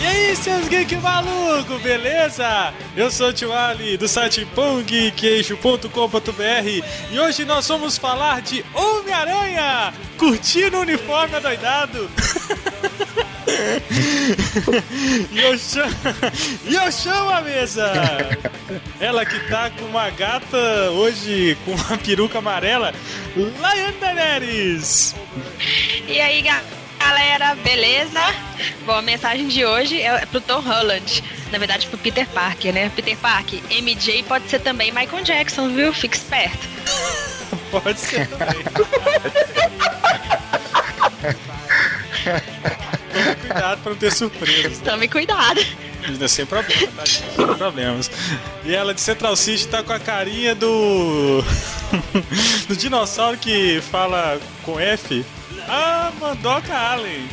E aí, seus geek maluco, beleza? Eu sou o Tio Ali, do site pongqueixo.com.br e hoje nós vamos falar de Homem-Aranha, curtindo o uniforme adoidado. e, eu chamo, e eu chamo a mesa! Ela que tá com uma gata hoje com uma peruca amarela, Laiane Daenerys! E aí, galera, beleza? Bom, a mensagem de hoje é pro Tom Holland. Na verdade, pro Peter Parker, né? Peter Parker, MJ pode ser também Michael Jackson, viu? Fique esperto. pode ser também. Tome cuidado pra não ter surpresas. Tome cuidado. Sem problema, tá? Sem problemas. E ela de Central City tá com a carinha do. do dinossauro que fala com F. Ah, Mandoca Allen.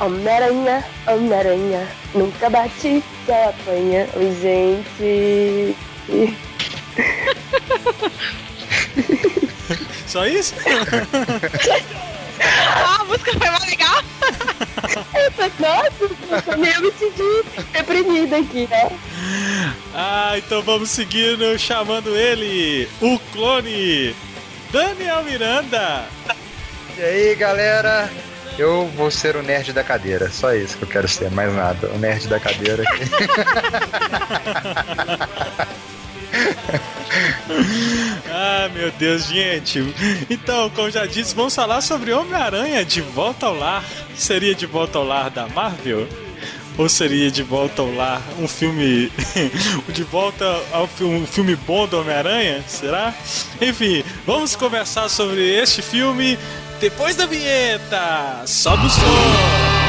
Homem-Aranha, Homem-Aranha, nunca bate, só apanha. Oi, gente. Só isso? ah, a música foi mais legal. Nossa, eu me senti reprimida aqui, né? Ah, então vamos seguindo, chamando ele, o clone, Daniel Miranda. E aí, galera? Eu vou ser o nerd da cadeira, só isso que eu quero ser, mais nada. O nerd da cadeira. ah, meu Deus, gente. Então, como já disse, vamos falar sobre Homem-Aranha de Volta ao Lar. Seria de Volta ao Lar da Marvel? Ou seria de volta ao lar um filme. de volta ao um filme bom do Homem-Aranha? Será? Enfim, vamos conversar sobre este filme depois da vinheta. Sobe o som!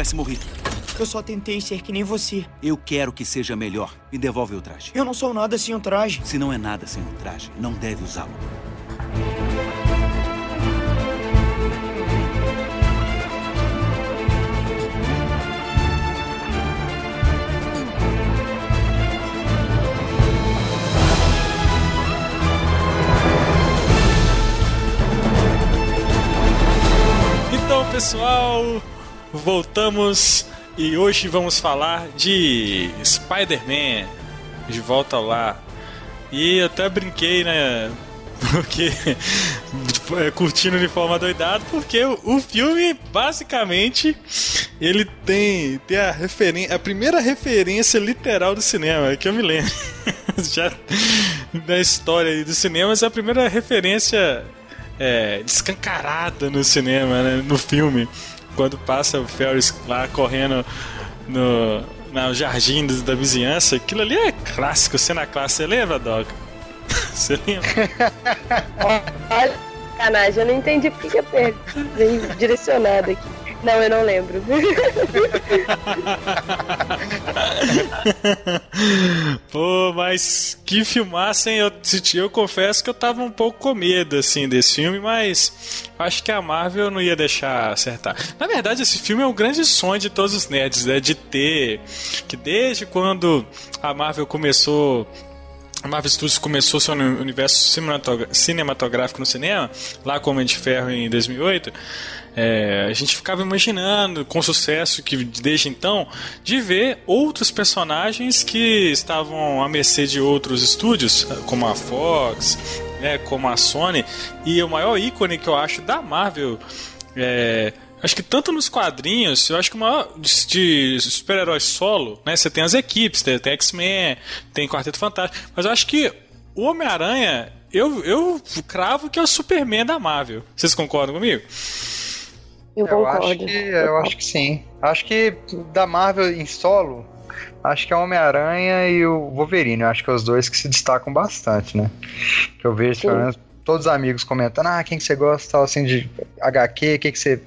Tivesse morrido. Eu só tentei ser que nem você. Eu quero que seja melhor. Me devolve o traje. Eu não sou nada sem o traje. Se não é nada sem o traje, não deve usá-lo. Voltamos e hoje vamos falar de Spider-Man de volta ao lar. E até brinquei, né? Porque é, curtindo de forma doidado, porque o, filme basicamente ele tem, tem a a primeira referência literal do cinema, que eu me lembro. Já da história do cinema, mas é a primeira referência é, descancarada no cinema, né, no filme quando passa o Ferris lá correndo no, no jardim da vizinhança, aquilo ali é clássico, cena clássica. Você lembra, Doc? Você lembra? Olha, sacanagem, eu não entendi porque que a pergunta vem direcionada aqui. Não, eu não lembro. Pô, mas que filmassem, eu, eu confesso que eu tava um pouco com medo, assim, desse filme, mas acho que a Marvel não ia deixar acertar. Na verdade, esse filme é um grande sonho de todos os nerds, né? De ter, que desde quando a Marvel começou a Marvel Studios começou seu universo cinematográfico no cinema, lá com Homem de Ferro em 2008, é, a gente ficava imaginando, com sucesso que desde então, de ver outros personagens que estavam à mercê de outros estúdios, como a Fox, né, como a Sony, e o maior ícone que eu acho da Marvel é, Acho que tanto nos quadrinhos, eu acho que o de, de super-heróis solo, né? Você tem as equipes, tem, tem X-Men, tem Quarteto Fantástico, mas eu acho que o Homem-Aranha, eu, eu cravo que é o Superman da Marvel. Vocês concordam comigo? Eu, eu acho que eu acho que sim. Acho que da Marvel em solo, acho que é o Homem-Aranha e o Wolverine. Eu acho que é os dois que se destacam bastante, né? Que eu vejo, pelo menos, todos os amigos comentando, ah, quem que você gosta, tal, assim, de HQ, o que que você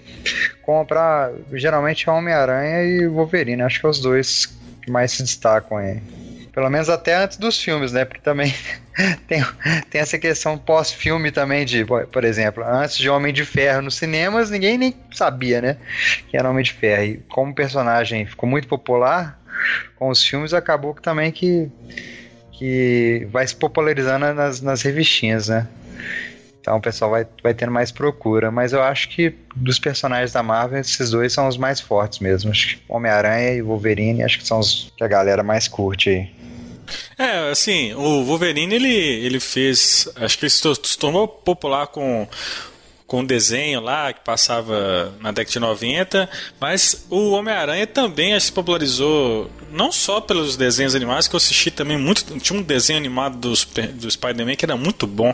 compra? Ah, geralmente é o Homem-Aranha e o Wolverine. Acho que é os dois que mais se destacam aí. Pelo menos até antes dos filmes, né? Porque também tem, tem essa questão pós-filme também de, por exemplo, antes de Homem de Ferro nos cinemas, ninguém nem sabia, né? Que era Homem de Ferro. E como o personagem ficou muito popular com os filmes, acabou que também que, que vai se popularizando nas, nas revistinhas, né? Então o pessoal vai, vai tendo mais procura. Mas eu acho que dos personagens da Marvel, esses dois são os mais fortes mesmo. Acho que Homem-Aranha e Wolverine, acho que são os que a galera mais curte aí. É, assim, o Wolverine ele, ele fez. Acho que ele se tor- se tornou popular com com um desenho lá que passava na década de 90, mas o Homem-Aranha também se popularizou não só pelos desenhos animados, que eu assisti também muito. Tinha um desenho animado do, do Spider-Man que era muito bom.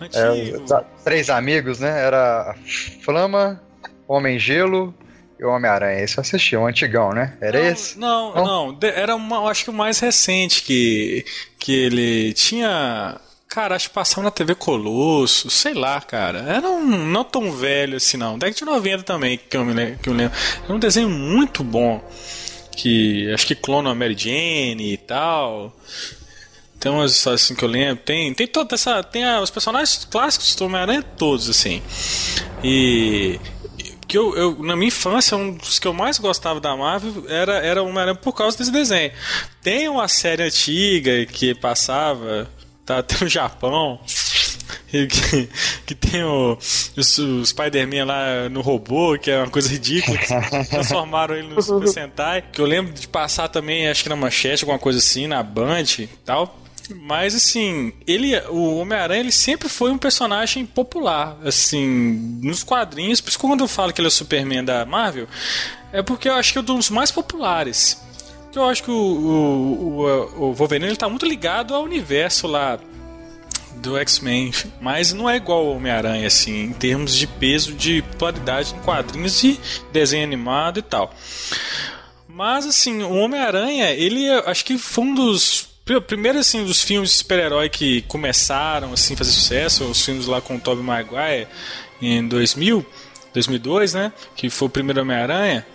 É, três amigos, né? Era Flama, Homem-Gelo e o Homem-Aranha. Esse eu assisti, o antigão, né? Era não, esse? Não, Não? não. Era uma, acho que o mais recente que, que ele tinha. Cara, acho que passava na TV Colosso, sei lá, cara. Era um não tão velho assim, não. Década de 90 também, que eu me lembro. Que eu lembro. Era um desenho muito bom. Que acho que clona a Mary Jane e tal. Tem umas histórias assim que eu lembro. Tem, tem toda essa. Tem a- os personagens clássicos do Homem-Aranha todos, assim. E. Que eu, eu, na minha infância, um dos que eu mais gostava da Marvel era, era o Homem-Aranha por causa desse desenho. Tem uma série antiga que passava, tá até no Japão, que, que tem o, o, o Spider-Man lá no robô, que é uma coisa ridícula, transformaram ele no Super Sentai. Que eu lembro de passar também, acho que na manchete, alguma coisa assim, na Band e tal. Mas assim, ele, o Homem-Aranha, ele sempre foi um personagem popular, assim, nos quadrinhos. Por isso quando eu falo que ele é o Superman da Marvel, é porque eu acho que é um dos mais populares. Eu acho que o, o, o, o Wolverine ele tá muito ligado ao universo lá do X-Men, mas não é igual ao Homem-Aranha, assim, em termos de peso, de popularidade em quadrinhos e desenho animado e tal. Mas, assim, o Homem-Aranha, ele acho que foi um dos. Primeiro, assim, dos filmes de super-herói que começaram, assim, a fazer sucesso, os filmes lá com o Tobey Maguire em 2000, 2002, né? Que foi o primeiro Homem-Aranha.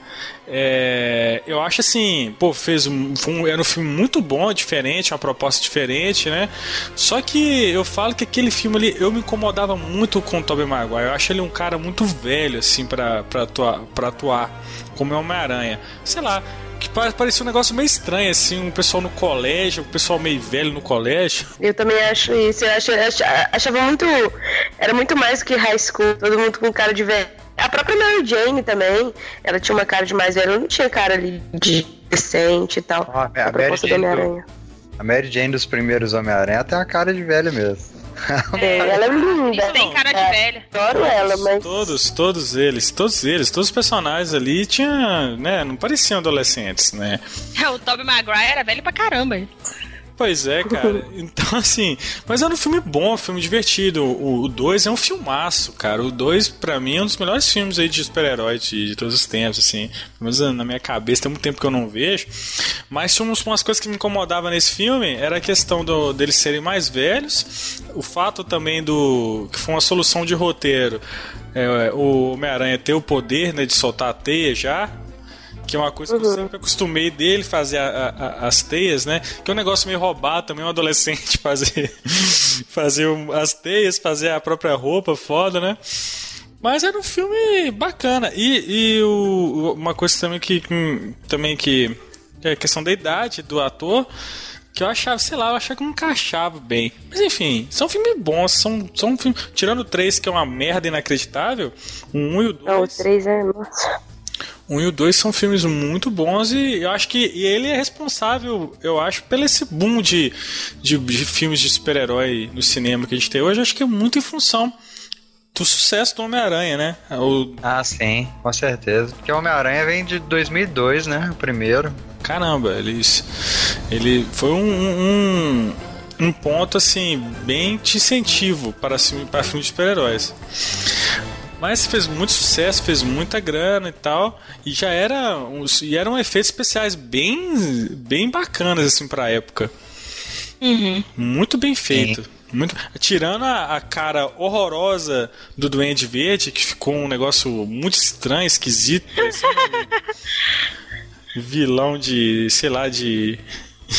É, eu acho assim, pô, fez um, era um filme muito bom, diferente, uma proposta diferente, né? Só que eu falo que aquele filme ali, eu me incomodava muito com o Tobey Maguire. Eu acho ele um cara muito velho, assim, pra, atuar, atuar como é Homem-Aranha. Sei lá, que pa- parecia um negócio meio estranho, assim, um pessoal no colégio, um pessoal meio velho no colégio. Eu também acho isso. Eu acho, eu ach- achava muito. Era muito mais que high school, todo mundo com cara de velho. A própria Mary Jane também, ela tinha uma cara de mais velho, não tinha cara ali de decente e tal. Ah, a a do Mary Jane do-. A Mary Jane dos primeiros Homem-Aranha tem a cara de velho mesmo. É, ela é linda. Tem cara de É, velha. Adoro ela, mas. Todos, todos eles, todos eles, todos os personagens ali tinham, né, não pareciam adolescentes, né? O Tobey Maguire era velho pra caramba. Pois é, cara. Então, assim. Mas era um filme bom, um filme divertido. O 2 é um filmaço, cara. O 2, pra mim, é um dos melhores filmes aí de super-herói de, de todos os tempos, assim. Pelo menos na minha cabeça, tem muito tempo que eu não vejo. Mas tinha umas, umas coisas que me incomodavam nesse filme. Era a questão do, deles serem mais velhos. O fato também do. que foi uma solução de roteiro. É, o Homem-Aranha ter o poder né, de soltar a teia já. Que é uma coisa que eu sempre acostumei dele fazer a- a- as teias, né? Que é um negócio meio roubado também, um adolescente fazer, fazer as teias, fazer a própria roupa, foda, né? Mas era um filme bacana. E, e o- uma coisa também que, que- também que é a questão da idade do ator, que eu achava, sei lá, eu achava que não encaixava bem. Mas enfim, são filmes bons, são, são filmes. Tirando o 3, que é uma merda inacreditável, o 1 e o 2. Não, o 3 é. Nossa. Um e o dois são filmes muito bons e eu acho que e ele é responsável, eu acho, pelo esse boom de, de, de filmes de super-herói no cinema que a gente tem hoje. Acho que é muito em função do sucesso do Homem-Aranha, né? O, Ah, sim, com certeza. Porque o Homem-Aranha vem de 2002, né? O primeiro. caramba, eles, ele foi um, um, um ponto assim bem de incentivo para, para filmes de super-heróis. Mas fez muito sucesso, fez muita grana e tal. E já era uns, e eram efeitos especiais bem, bem bacanas assim pra época. Uhum. Muito bem feito. Muito, tirando a, a cara horrorosa do Duende Verde, que ficou um negócio muito estranho, esquisito, um vilão de, sei lá, de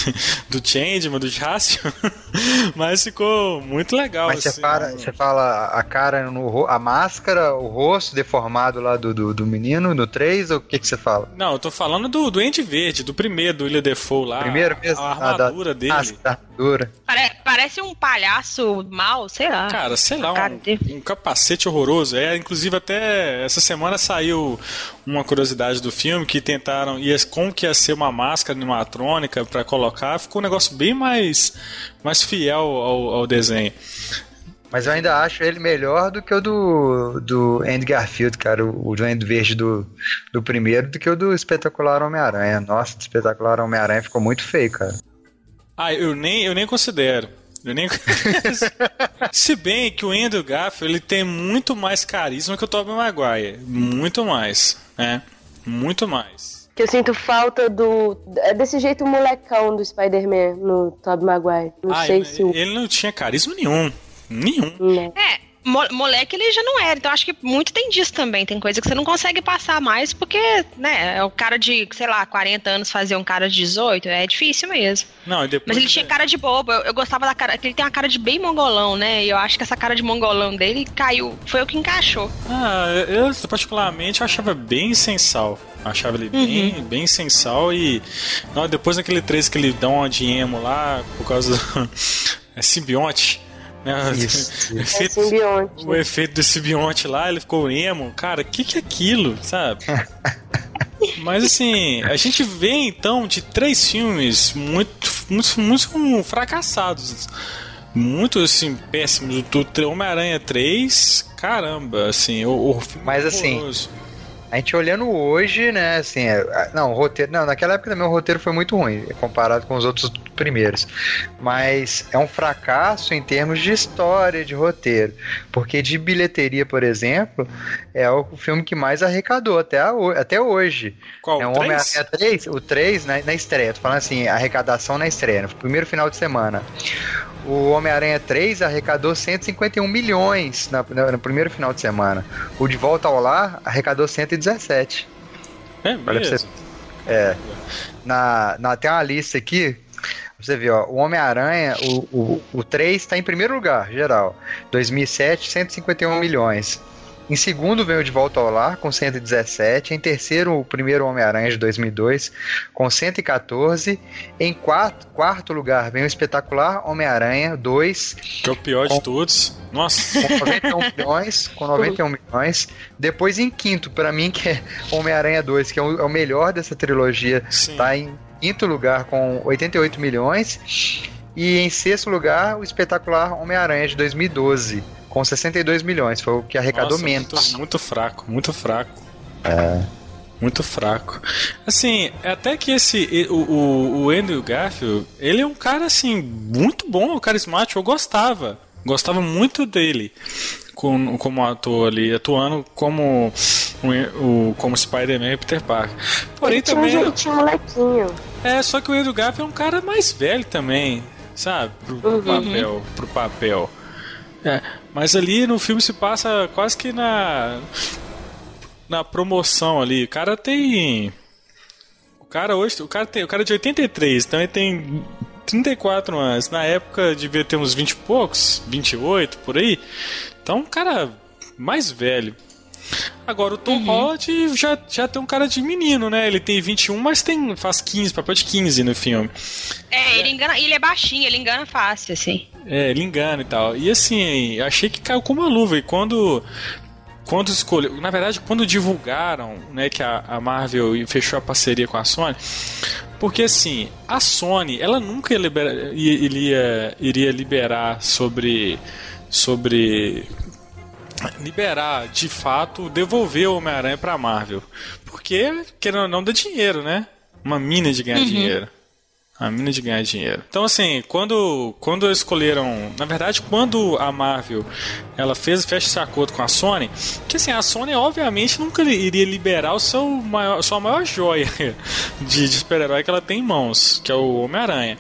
do Changeman, do Jaspion, mas ficou muito legal. Mas você assim. fala, você fala a cara no a máscara, o rosto deformado lá do, do, do menino no 3, ou o que, que você fala? Não, eu tô falando do Duende Verde, do primeiro, do William Defoe lá. Primeiro mesmo? A Ah, da- armadura dele. Ah, da armadura. Pare- parece um palhaço mal, sei lá. Cara, sei lá, um, um capacete horroroso. É, inclusive até essa semana saiu uma curiosidade do filme que tentaram, ia, como que ia ser uma máscara animatrônica pra colocar, ficou um negócio bem mais, mais fiel ao, ao desenho. Mas eu ainda acho ele melhor do que o do, do Andy Garfield, cara. O, o Duende Verde do, do primeiro, do que o do Espetacular Homem-Aranha. Nossa, o Espetacular Homem-Aranha ficou muito feio, cara. Ah, eu nem, eu nem considero. Eu nem Se bem que o Andrew Garfield ele tem muito mais carisma que o Tobey Maguire. Muito mais, né? Muito mais. Que eu sinto falta do. É desse jeito molecão do Spider-Man no Tobey Maguire. Não ah, sei ele, se o. ele não tinha carisma nenhum. Nenhum. Né? É, moleque ele já não era, então acho que muito tem disso também. Tem coisa que você não consegue passar mais porque, né, é o cara de, sei lá, 40 anos fazer um cara de 18, é difícil mesmo. Não, depois Mas ele tinha cara de bobo, eu, eu gostava da cara, que ele tem uma cara de bem mongolão, né, e eu acho que essa cara de mongolão dele caiu, foi o que encaixou. Ah, eu particularmente achava bem sem sal. Achava ele bem, bem sem sal e não, depois daquele 3 que ele dá uma de emo lá por causa do é simbionte, né? Isso, O É efeito, simbionte. o efeito do simbionte lá, ele ficou emo. Cara, o que que é aquilo, sabe? Mas assim, a gente vê então de três filmes muito, muito, muito fracassados. Muito assim, péssimos. Do Homem-Aranha 3, caramba, assim, o, o filme Mas, assim. A gente olhando hoje, né, assim, é- não, o roteiro, não, naquela época também o roteiro foi muito ruim, comparado com os outros primeiros. Mas é um fracasso em termos de história, de roteiro. Porque de bilheteria, por exemplo, é o filme que mais arrecadou até, a até hoje. Qual? é o? Homem-Aranha 3, o 3 na, na estreia, tô falando assim, arrecadação na estreia, no primeiro final de semana. O Homem-Aranha 3 arrecadou 151 milhões na- na- no primeiro final de semana. O De Volta ao Lar arrecadou 117. É Olha mesmo? você. É. Na, na, tem uma lista aqui. Você vê, ó, o Homem-Aranha, o, o, o 3 está em primeiro lugar, geral. 2007, 151 milhões. Em segundo vem o De Volta ao Lar, com 117. Em terceiro, o primeiro Homem-Aranha de 2002, com 114. Em quarto, quarto lugar vem o espetacular Homem-Aranha 2, Que é o pior de todos. Nossa. com 91 milhões, com 91 milhões. Depois em quinto, pra mim, que é Homem-Aranha 2, que é o, é o melhor dessa trilogia, Sim. tá em quinto lugar com 88 milhões. E em sexto lugar, o espetacular Homem-Aranha de 2012, com 62 milhões. Foi o que arrecadou Nossa, menos. Muito, muito fraco, muito fraco. Muito fraco. Assim, até que esse. O, o, o Andrew Garfield, ele é um cara, assim, muito bom, carismático. Eu gostava. Gostava muito dele com, como ator ali, atuando como, o, o- como Spider-Man e Peter Parker. Porém, Ele tinha um também. jeitinho molequinho. É, só que o Andrew Garfield é um cara mais velho também, sabe? Pro, pro papel. Pro papel. É, mas ali no filme se passa quase que na. Na promoção ali. O cara tem. O cara hoje. O cara, tem, o cara é de 83, então ele tem 34 anos. Na época devia ter uns 20 e poucos, 28 por aí. Então, um cara mais velho. Agora, o Tom Holland já, já tem um cara de menino, né? Ele tem 21, mas tem, faz 15, papel de 15 no filme. É, ele engana, ele é baixinho, ele engana fácil, assim. É, ele engana e tal. E assim, achei que caiu com uma luva. E quando. Quando escolheu. Na verdade, quando divulgaram né, que a, a Marvel fechou a parceria com a Sony. Porque assim, a Sony, ela nunca ia libera- ia- iria, iria liberar sobre. Sobre. Liberar, de fato, devolver o Homem-Aranha pra Marvel. Porque, querendo ou não, dá dinheiro, né? Uma mina de ganhar dinheiro. A mina de ganhar dinheiro. Então, assim, quando, quando escolheram. Na verdade, quando a Marvel ela fez fecha esse acordo com a Sony, que assim, a Sony obviamente nunca iria liberar o seu maior, sua maior joia de, de super-herói que ela tem em mãos, que é o Homem-Aranha.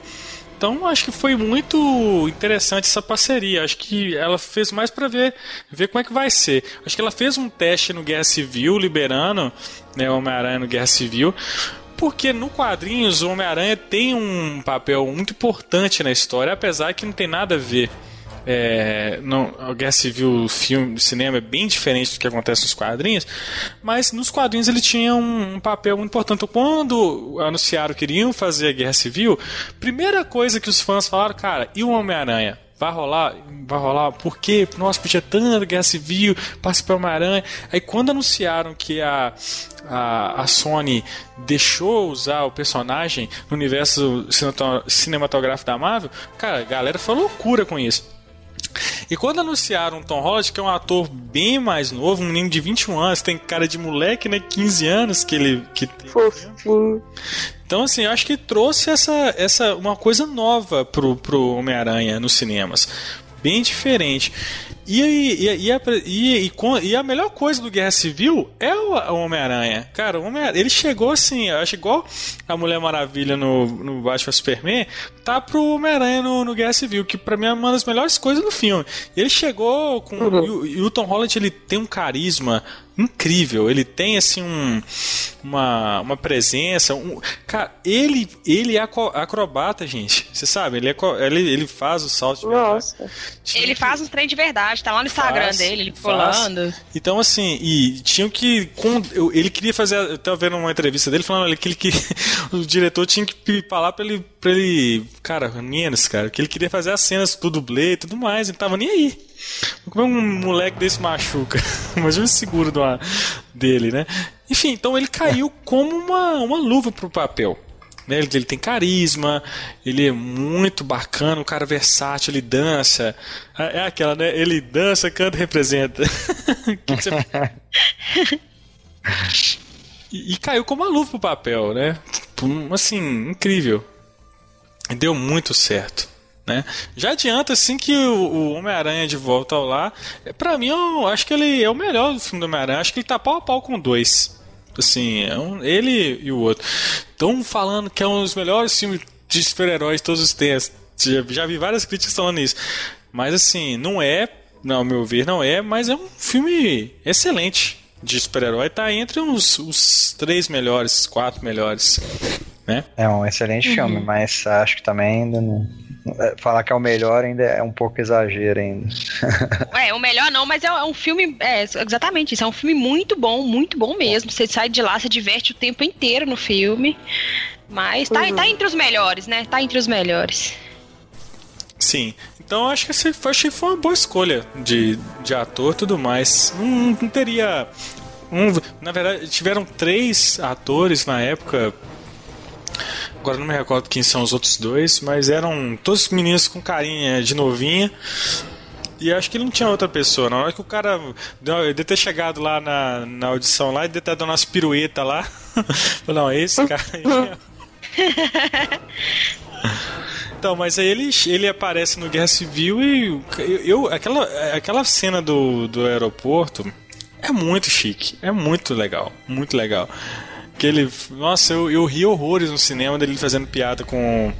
Então acho que foi muito interessante essa parceria. Acho que ela fez mais para ver, ver como é que vai ser. Acho que ela fez um teste no Guerra Civil, liberando né, Homem-Aranha no Guerra Civil. Porque no quadrinhos o Homem-Aranha tem um papel muito importante na história, apesar que não tem nada a ver. É, no, a Guerra Civil, filme, cinema é bem diferente do que acontece nos quadrinhos, mas nos quadrinhos ele tinha um, um papel muito importante. Então, quando anunciaram que iriam fazer a Guerra Civil, primeira coisa que os fãs falaram, cara, e o Homem-Aranha? vai rolar, vai rolar, por quê? Nossa, podia tanto guerra civil, participar Homem-Aranha. Aí quando anunciaram que a, a, a Sony deixou usar o personagem no universo cinematográfico da Marvel, cara, a galera foi loucura com isso. E quando anunciaram o Tom Holland, que é um ator bem mais novo, um menino de 21 anos, tem cara de moleque, né? 15 anos que ele. Que Fofinho. Então, assim, eu acho que trouxe essa, essa uma coisa nova pro, pro Homem-Aranha nos cinemas. Bem diferente. E, e, e, a, e, e, a melhor coisa do Guerra Civil é o, Homem-Aranha. Cara, o Homem ele chegou assim, eu acho igual a Mulher Maravilha no, no Batman Superman, tá pro Homem-Aranha no, no, Guerra Civil, que pra mim é uma das melhores coisas do filme. Ele chegou com. Uhum. E, o Tom Holland ele tem um carisma incrível. Ele tem assim um, uma, uma presença. Um, cara, ele, ele é acrobata, gente. Você sabe? Ele, é, ele, ele faz o salto de Nossa. Ele que... faz um trem de verdade, tá lá no Instagram faz, dele, ele pulando. Então, assim, e tinham que. ele queria fazer. Eu tava vendo uma entrevista dele falando que, ele, que o diretor tinha que falar pra ele. Pra ele cara, menos, cara, que ele queria fazer as cenas pro dublê e tudo mais, ele tava nem aí. Como é um moleque desse machuca? Imagina o seguro do, dele, né? Enfim, então ele caiu como uma, uma luva pro papel. Né? Ele, ele, tem carisma, ele é muito bacana, um cara versátil, ele dança. É, é aquela, né? Ele dança, canta representa. você... e, e, caiu como uma luva pro papel, né? Assim, incrível. Deu muito certo. Né? Já adianta assim que o, o Homem-Aranha de volta ao lar, é, para mim eu acho que ele é o melhor do filme do Homem-Aranha. Acho que ele tá pau a pau com dois. Assim, é um, ele e o outro. Estão falando que é um dos melhores filmes de super-heróis todos os tempos. Já, já, vi várias críticas falando isso. Mas assim, não é, não, ao meu ver, não é, mas é um filme excelente de super-herói. Tá entre os, os três melhores, quatro melhores. Né? É um excelente uhum. filme, mas acho que também ainda não falar que é o melhor ainda é um pouco exagero ainda. é, o melhor não, mas é, é um filme. É, exatamente isso. É um filme muito bom, muito bom mesmo. Você sai de lá, você diverte o tempo inteiro no filme. Mas tá, uhum. tá entre os melhores, né? Tá entre os melhores. Sim. Então acho que, esse, acho que foi uma boa escolha de, de ator e tudo mais. Não, não teria. Um, na verdade, tiveram três atores na época Agora não me recordo quem são os outros dois, mas eram todos meninos com carinha de novinha. E acho que não tinha outra pessoa. Na hora que o cara deu, de ter chegado lá na, na audição lá e de ter dado umas piruetas lá. não, esse cara aí. então, mas aí ele, ele aparece no Guerra Civil e eu, eu, aquela, aquela cena do, do aeroporto é muito chique, é muito legal, muito legal. Que ele. Nossa, eu, eu ri horrores no cinema dele fazendo piada com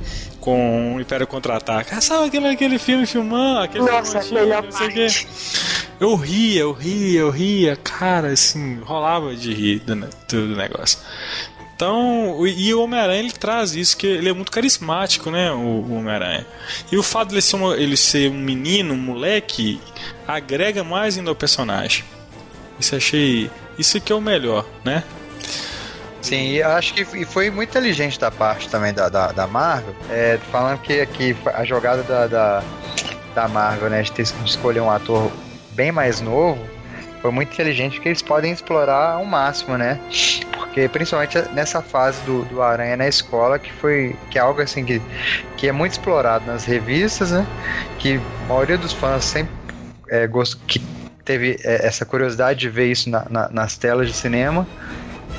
com o Império Contra-Ataca. Ah, sabe aquele, aquele filme filmando? Aquele Nossa, filme melhor parte. Eu ria, eu ria, eu ria. Cara, assim, rolava de rir do, do negócio. Então, e o Homem-Aranha ele traz isso, que ele é muito carismático, né? O, o Homem-Aranha. E o fato dele ser, uma, ele ser um menino, um moleque, agrega mais ainda ao personagem. Isso achei. Isso que é o melhor, né? Sim, acho que foi muito inteligente da parte também da, da, da Marvel, é, falando que, que a jogada da, da, da Marvel, né, de, ter, escolher um ator bem mais novo, foi muito inteligente porque eles podem explorar ao máximo, né? Porque principalmente nessa fase do, do Aranha na escola, que foi que é algo assim que, que é muito explorado nas revistas, né? Que a maioria dos fãs sempre é, gost, que teve é, essa curiosidade de ver isso na, na, nas telas de cinema.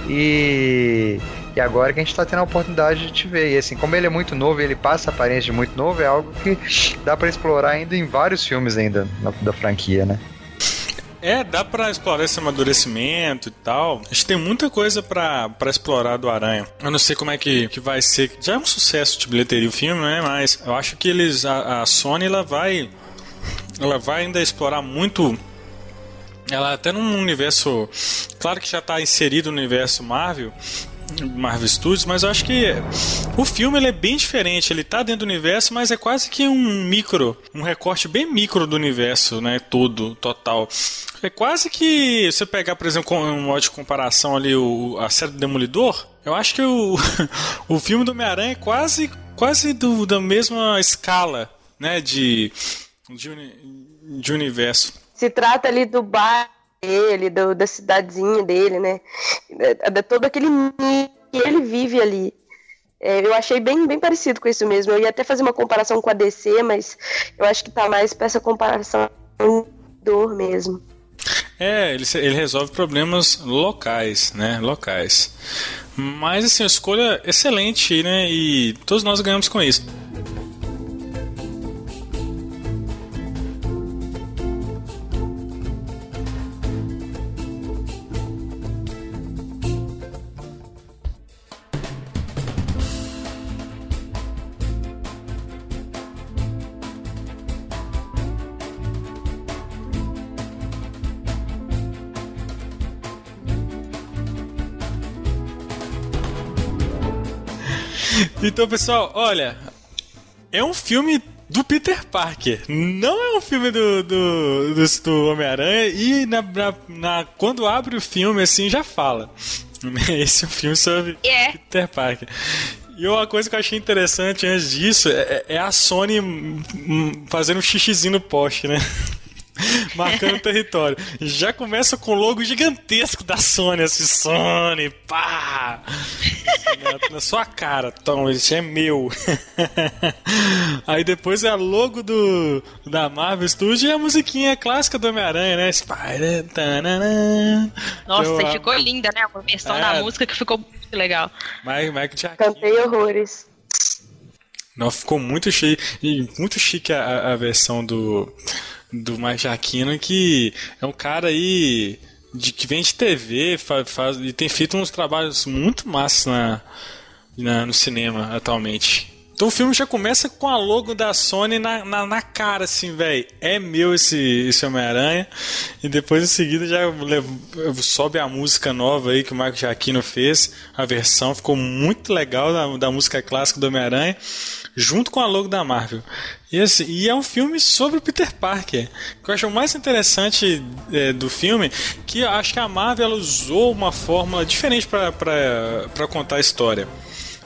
E, E agora que a gente tá tendo a oportunidade de te ver. E assim, como ele é muito novo, ele passa a aparência de muito novo, é algo que dá para explorar ainda em vários filmes ainda na, da franquia, né? É, dá pra explorar esse amadurecimento e tal. Acho que tem muita coisa pra explorar do Aranha. Eu não sei como é que, que vai ser. Já é um sucesso de bilheteria o filme, né? Mas eu acho que eles. A, a Sony ela vai. Ela vai ainda explorar muito ela até num universo. Claro que já está inserido no universo Marvel. Marvel Studios, mas eu acho que o filme ele é bem diferente. Ele tá dentro do universo, mas é quase que um micro, um recorte bem micro do universo, né? Todo, total. É quase que você pegar, por exemplo, um modo de comparação ali o, a série do Demolidor. Eu acho que o, o filme do Homem-Aranha é quase, quase do, da mesma escala, né? De, de, de universo se trata ali do bar dele, do, da cidadezinha dele, né? De, de todo aquele que ele vive ali. É, eu achei bem, bem parecido com isso mesmo. Eu ia até fazer uma comparação com a DC, mas eu acho que tá mais para essa comparação dor mesmo. É, ele, ele resolve problemas locais, né? Locais. Mas assim, a escolha excelente, né? E todos nós ganhamos com isso. Então, pessoal, olha, é um filme do Peter Parker. Não é um filme do, do, do, do Homem-Aranha. E na, na, na, quando abre o filme, assim, já fala. Esse é um filme sobre é. Peter Parker. E uma coisa que eu achei interessante antes disso é, é a Sony fazendo um xixizinho no poste, né? marcando território. Já começa com o logo gigantesco da Sony, assim, Sony, pá! na, na, sua cara, Tom, isso é meu. Aí depois é a logo do da Marvel Studios e a musiquinha clássica do Homem-Aranha, né? Spider. Tanana. Nossa, então, e ficou linda, né? A versão é, da música que ficou muito legal. Mike, Mike Jack. Cantei horrores. Não, ficou muito chique. Muito chique a, a versão do do Majaquino, que é um cara aí de, que vem de TV faz, faz, e tem feito uns trabalhos muito massos na, na, no cinema atualmente. Então o filme já começa com a logo da Sony na, na, na cara, assim, velho. É meu esse, esse Homem-Aranha. E depois em seguida já sobe a música nova aí que o Marco Giacchino fez. A versão ficou muito legal da, da música clássica do Homem-Aranha junto com a logo da Marvel. E, assim, e é um filme sobre o Peter Parker. O que eu acho mais interessante é, do filme que eu acho que a Marvel usou uma fórmula diferente para contar a história.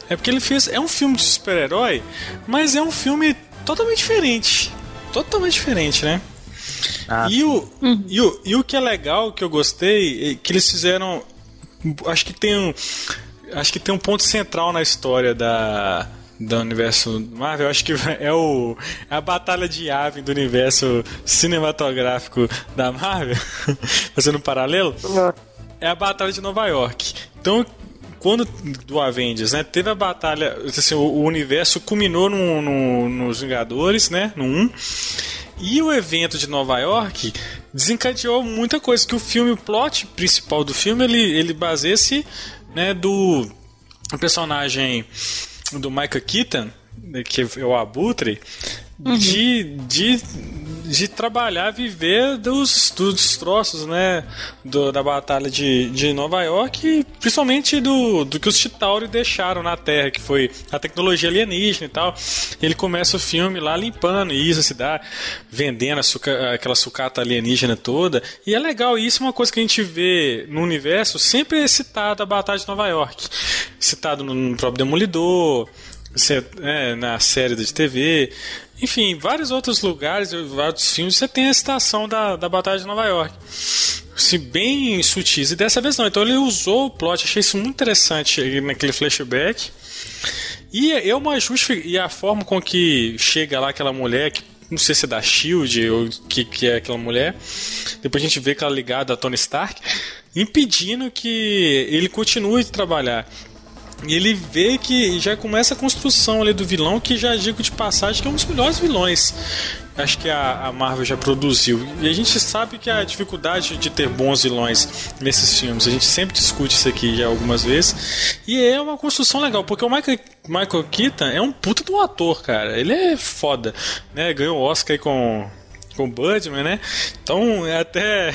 É porque ele fez. É um filme de super-herói, mas é um filme totalmente diferente. Totalmente diferente, né? Ah, e, o, uhum. e, o, e o que é legal, que eu gostei, é que eles fizeram. Acho que tem um. Acho que tem um ponto central na história da, do universo Marvel, acho que é o é a batalha de Yavin do universo cinematográfico da Marvel, fazendo um paralelo. É a batalha de Nova York. Então, quando do Avengers, né, teve a batalha, assim, o, o universo culminou no, no, nos Vingadores, né, no 1. E o evento de Nova York desencadeou muita coisa que o filme, o plot principal do filme, ele, ele baseia-se, né, do personagem do Michael Keaton, que é o Abutre, uhum. de, de, de trabalhar, viver dos, dos destroços, né? Do, da batalha de, de Nova York e principalmente do, do que os Chitauri deixaram na Terra, que foi a tecnologia alienígena e tal. Ele começa o filme lá limpando isso, a cidade, vendendo suca, aquela sucata alienígena toda. E é legal, isso é uma coisa que a gente vê no universo, sempre é citado a batalha de Nova York. Citado no próprio Demolidor, é, na série de TV. Enfim, vários outros lugares, vários filmes, você tem a citação da, da Batalha de Nova York. Se bem sutis. E dessa vez não. Então ele usou o plot, achei isso muito interessante naquele flashback. E é uma justa e a forma com que chega lá aquela mulher que não sei se é da Shield ou que, que é aquela mulher. Depois a gente vê que ela é ligada a Tony Stark, impedindo que ele continue de trabalhar. E ele vê que já começa a construção ali do vilão, que já digo de passagem que é um dos melhores vilões. Acho que a, Marvel já produziu. E a gente sabe que a dificuldade de ter bons vilões nesses filmes, a gente sempre discute isso aqui já algumas vezes. E é uma construção legal, porque o Michael, Michael Keaton é um puta do ator, cara. Ele é foda, né? Ganhou o Oscar aí com com o Budman, né? Então é até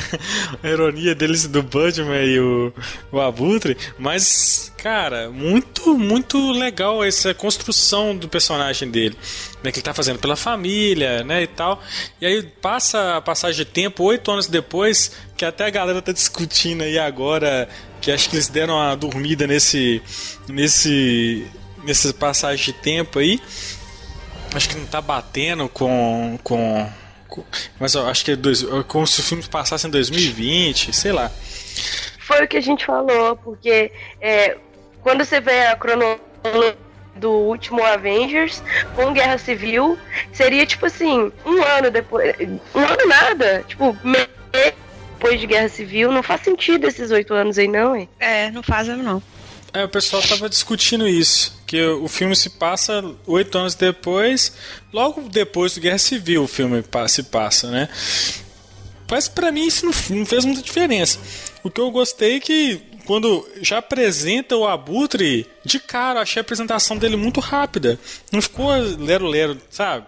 a ironia deles do Budman e o, o Abutre, mas, cara, muito, muito legal essa construção do personagem dele. Né, que ele tá fazendo pela família, né, e tal. E aí passa a passagem de tempo, oito anos depois, que até a galera tá discutindo aí agora, que acho que eles deram uma dormida nesse, nesse, nessa passagem de tempo aí. Acho que não tá batendo com, com mas eu acho que é dois, como se o filme passasse em 2020, sei lá. Foi o que a gente falou, porque é, quando você vê a cronologia do último Avengers com Guerra Civil, seria tipo assim, um ano depois. Um ano nada. Tipo, depois de Guerra Civil, não faz sentido esses oito anos aí, não, hein? É, não faz não. É, o pessoal tava discutindo isso, que o filme se passa oito anos depois, logo depois do Guerra Civil o filme se passa, né? Mas para mim isso não fez muita diferença. O que eu gostei é que quando já apresenta o Abutre, de cara, achei a apresentação dele muito rápida. Não ficou lero-lero, sabe?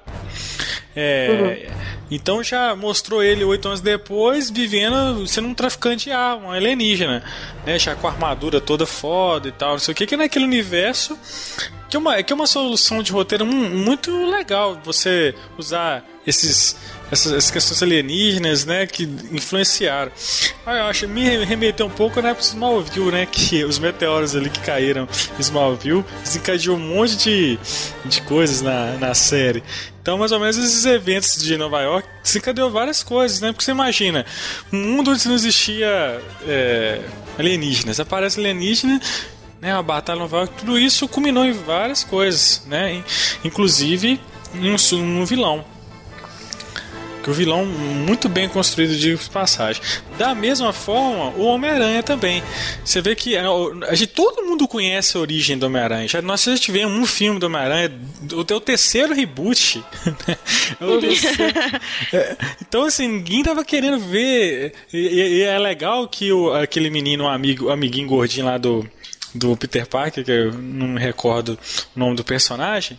É, uhum. Então já mostrou ele oito anos depois, vivendo, sendo um traficante de arma, um alienígena, né? Já com a armadura toda foda e tal, não sei o que, que é naquele universo que é uma, que é uma solução de roteiro muito legal você usar esses essas, essas, questões alienígenas, né, que influenciaram. Ah, eu acho me remeteu um pouco né, para Smallville, né, que os meteoros ali que caíram em Smallville desencadeou um monte de, de coisas na, na série. Então, mais ou menos esses eventos de Nova York desencadeou várias coisas, né? Porque você imagina, um mundo onde não existia é, alienígenas, aparece alienígena né, a batalha Nova York, tudo isso culminou em várias coisas, né? Inclusive um, um vilão que o vilão muito bem construído de passagem. Da mesma forma, o Homem-Aranha também. Você vê que a, a gente, todo mundo conhece a origem do Homem-Aranha. Nós já tivemos um filme do Homem-Aranha, o teu terceiro reboot. Né? É terceiro, é, então, assim, ninguém tava querendo ver. E, e é legal que o, aquele menino, um amigo, amiguinho gordinho lá do, do Peter Parker, que eu não me recordo o nome do personagem,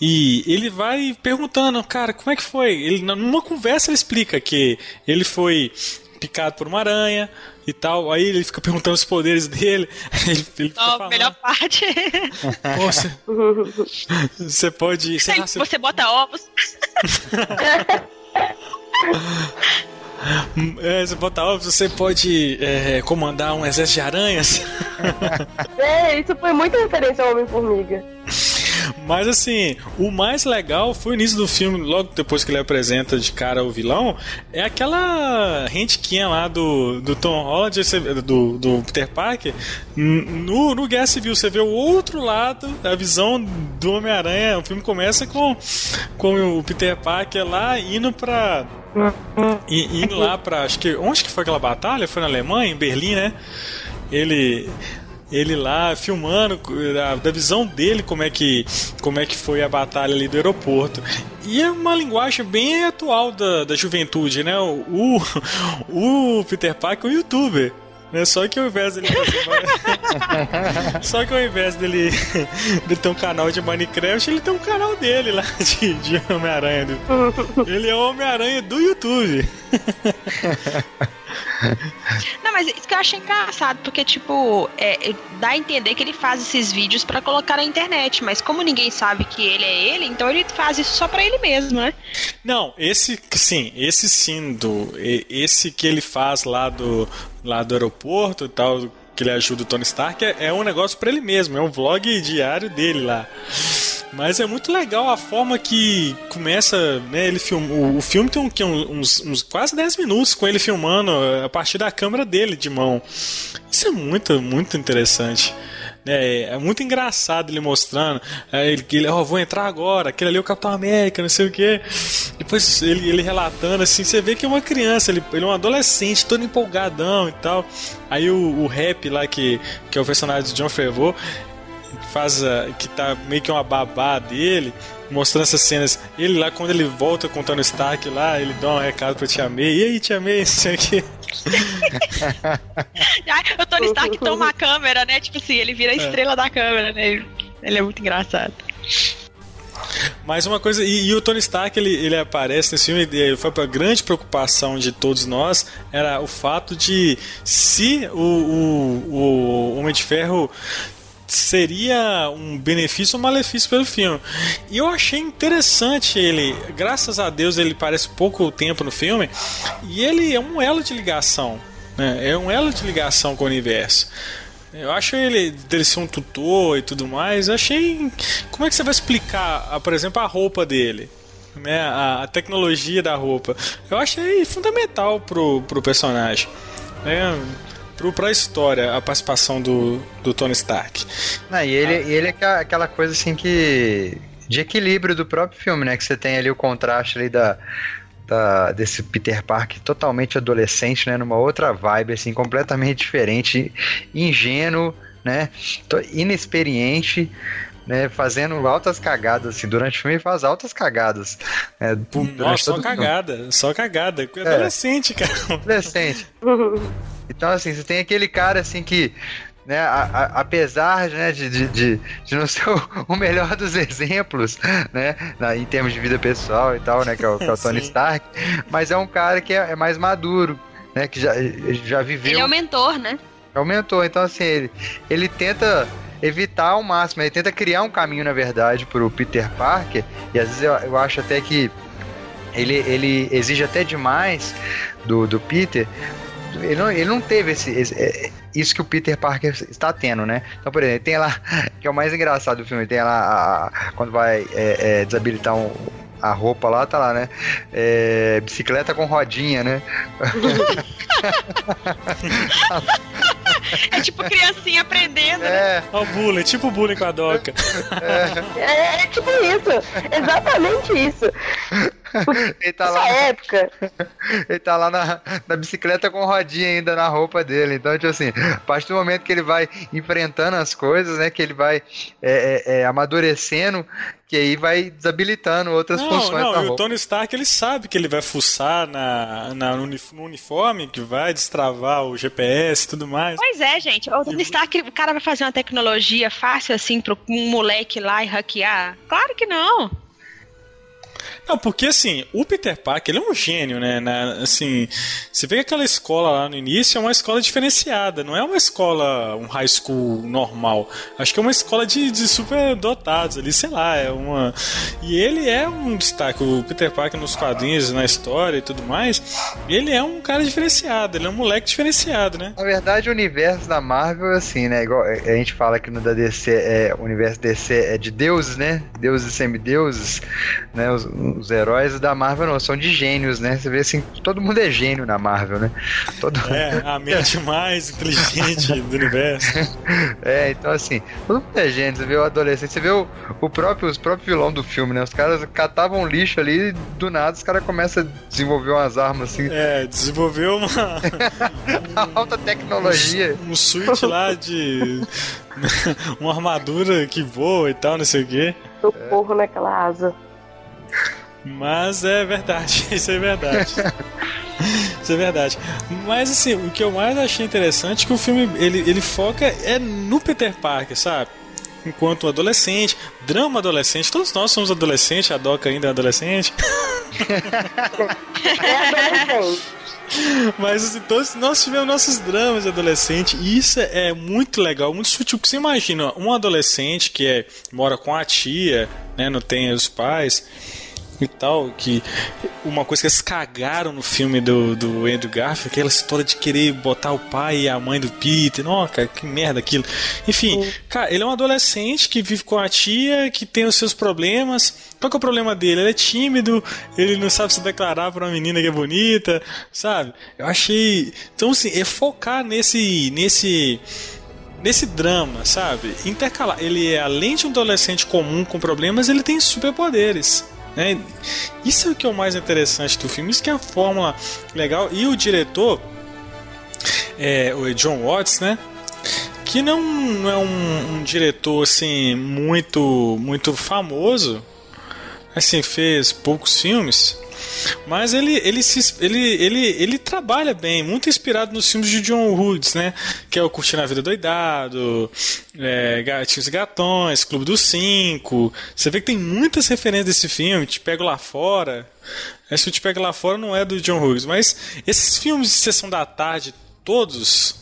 e ele vai perguntando, cara, como é que foi? Ele, numa conversa ele explica que ele foi picado por uma aranha e tal. Aí ele fica perguntando os poderes dele. Ele, ele oh, melhor parte. você, você pode. Você, você, você bota ovos. É, você bota ovos, você pode é, comandar um exército de aranhas. É, isso foi muita referência ao Homem-Formiga. Mas assim, o mais legal foi o início do filme, logo depois que ele apresenta de cara o vilão, é aquela rentquinha lá do, do Tom Holland, do, do Peter Parker. No, no Guerra Civil, você vê o outro lado, a visão do Homem-Aranha. O filme começa com, com o Peter Parker lá indo pra. indo lá pra. Acho que. Onde que foi aquela batalha? Foi na Alemanha, em Berlim, né? Ele ele lá filmando da, visão dele como é que como é que foi a batalha ali do aeroporto e é uma linguagem bem atual da, da juventude né o, o, o Peter Parker é um youtuber né? Só que ao invés dele fazer Só que ao invés dele, dele ter um canal de Minecraft, ele tem um canal dele lá de, de Homem-Aranha. Ele é o Homem-Aranha do YouTube. Não, mas isso que eu achei engraçado, porque, tipo, é, dá a entender que ele faz esses vídeos para colocar na internet, mas como ninguém sabe que ele é ele, então ele faz isso só para ele mesmo, né? Não, esse sim, esse sim, do, esse que ele faz lá do, lá do aeroporto e tal, que ele ajuda o Tony Stark, é, é um negócio para ele mesmo, é um vlog diário dele lá. Mas é muito legal a forma que começa, né? Ele filma, o, o filme tem um, uns, uns quase 10 minutos com ele filmando a partir da câmera dele de mão. Isso é muito, muito interessante. É, é muito engraçado ele mostrando. É, ele, ele oh, vou entrar agora, aquele ali é o Capitão América, não sei o que. Depois ele, ele relatando assim, você vê que é uma criança, ele, ele é um adolescente, todo empolgadão e tal. Aí o, o rap lá, que, que é o personagem de John Favreau, faz a, que tá meio que uma babá dele, mostrando essas cenas. Ele lá, quando ele volta com o Tony Stark lá, ele dá um recado pra Tia May. E aí, Tia May, isso aqui. o Tony Stark toma a câmera, né? Tipo assim, ele vira a estrela é. da câmera, né? Ele é muito engraçado. Mas uma coisa, e, e, o Tony Stark ele, ele aparece nesse filme, e foi a grande preocupação de todos nós, era o fato de se o, o, o Homem de Ferro seria um benefício ou um malefício pelo filme. E eu achei interessante ele, graças a Deus ele parece pouco tempo no filme, e ele é um elo de ligação, né? É um elo de ligação com o universo. Eu acho ele dele ser um tutor e tudo mais. Eu achei. Como é que você vai explicar, por exemplo, a roupa dele? Né, a, a tecnologia da roupa. Eu achei fundamental pro, pro personagem. Né? Pro, pra história, a participação do, do Tony Stark. Não, e ele, ah. ele é aquela coisa assim que. de equilíbrio do próprio filme, né? Que você tem ali o contraste ali da da, desse Peter Parker totalmente adolescente, né? Numa outra vibe, assim, completamente diferente, ingênuo, né? Inexperiente, né, fazendo altas cagadas, assim, durante o filme ele faz altas cagadas. Né, Nossa, só cagada, só cagada. É. Adolescente, cara. Adolescente. Então, assim, você tem aquele cara, assim, que né, a, a, apesar né, de, de, de, de, não ser o, o, melhor dos exemplos, né, na, em termos de vida pessoal e tal, né, que é o, que é o Tony Stark, mas é um cara que é, é, mais maduro, né, que já, já viveu... Ele é o mentor, né? É o mentor, então assim, ele, ele tenta evitar ao máximo, ele tenta criar um caminho, na verdade, para o Peter Parker, e às vezes eu, eu acho até que ele, ele exige até demais do, do Peter, ele não, ele não teve esse, esse, é, isso que o Peter Parker está tendo, né? Então, por exemplo, tem lá, que é o mais engraçado do filme, tem lá a, a, quando vai é, é, desabilitar um, a roupa lá, tá lá, né? É, bicicleta com rodinha, né? é tipo criancinha aprendendo, né? é. né? É o bullying, tipo bullying com a doca. É. é, é tipo isso, exatamente isso. Ele tá lá. época. Ele tá lá na, na bicicleta com rodinha ainda na roupa dele. Então, tipo assim, a partir do momento que ele vai enfrentando as coisas, né? Que ele vai é, é, é amadurecendo, que aí vai desabilitando outras não, funções não, da roupa. o Tony Stark ele sabe que ele vai fuçar na, na, no uniforme, que vai destravar o GPS e tudo mais. Pois é, gente. O Tony Stark, o cara vai fazer uma tecnologia fácil assim para um moleque lá e hackear? Claro que não. Não, porque assim, o Peter Parker, ele é um gênio, né? Na, assim, você vê que aquela escola lá no início é uma escola diferenciada, não é uma escola, um high school normal. Acho que é uma escola de, de super dotados ali, sei lá, é uma. E ele é um destaque, o Peter Parker nos quadrinhos, na história e tudo mais, ele é um cara diferenciado, ele é um moleque diferenciado, né? Na verdade, o universo da Marvel é assim, né? Igual a gente fala que no da DC é o universo DC é de deuses, né? Deuses e semideuses, né? Os, os heróis da Marvel não, são de gênios, né? Você vê assim, todo mundo é gênio na Marvel, né? Todo... É, a mente mais inteligente do universo. É, então assim, todo mundo é gênio, você vê o adolescente, você vê o, o próprio, os próprios vilão do filme, né? Os caras catavam lixo ali do nada os caras começam a desenvolver umas armas assim. É, desenvolveu uma. alta tecnologia. Um, um switch lá de. uma armadura que voa e tal, não sei o quê. Socorro é. naquela asa. Mas é verdade, isso é verdade. isso é verdade. Mas assim, o que eu mais achei interessante é que o filme ele, ele foca é no Peter Parker, sabe? Enquanto adolescente, drama adolescente, todos nós somos adolescentes, a Doca ainda é adolescente. é adolescente. Mas assim, todos nós tivemos nossos dramas de adolescente e isso é muito legal, muito sutil. Porque você imagina um adolescente que é, mora com a tia, né, não tem os pais e tal, que uma coisa que eles cagaram no filme do, do Andrew Garfield, aquela história de querer botar o pai e a mãe do Peter, cara, que merda aquilo. Enfim, Sim. cara, ele é um adolescente que vive com a tia, que tem os seus problemas. Qual que é o problema dele? Ele é tímido, ele não sabe se declarar pra uma menina que é bonita, sabe? Eu achei. Então, assim, é focar nesse. nesse nesse drama, sabe? Intercalar. Ele é além de um adolescente comum com problemas, ele tem superpoderes. Né? Isso é o que é o mais interessante do filme, isso que é a fórmula legal. E o diretor, é, o John Watts, né? que não, não é um, um diretor assim muito muito famoso, assim fez poucos filmes, mas ele, ele, se, ele, ele, ele trabalha bem, muito inspirado nos filmes de John Hughes, né? Que é o Curtindo a Vida Doidado, é, Gatinhos e Gatões, Clube dos Cinco. Você vê que tem muitas referências desse filme, Te Pego Lá Fora. Esse Te Pego Lá Fora não é do John Hughes, mas esses filmes de Sessão da Tarde, todos,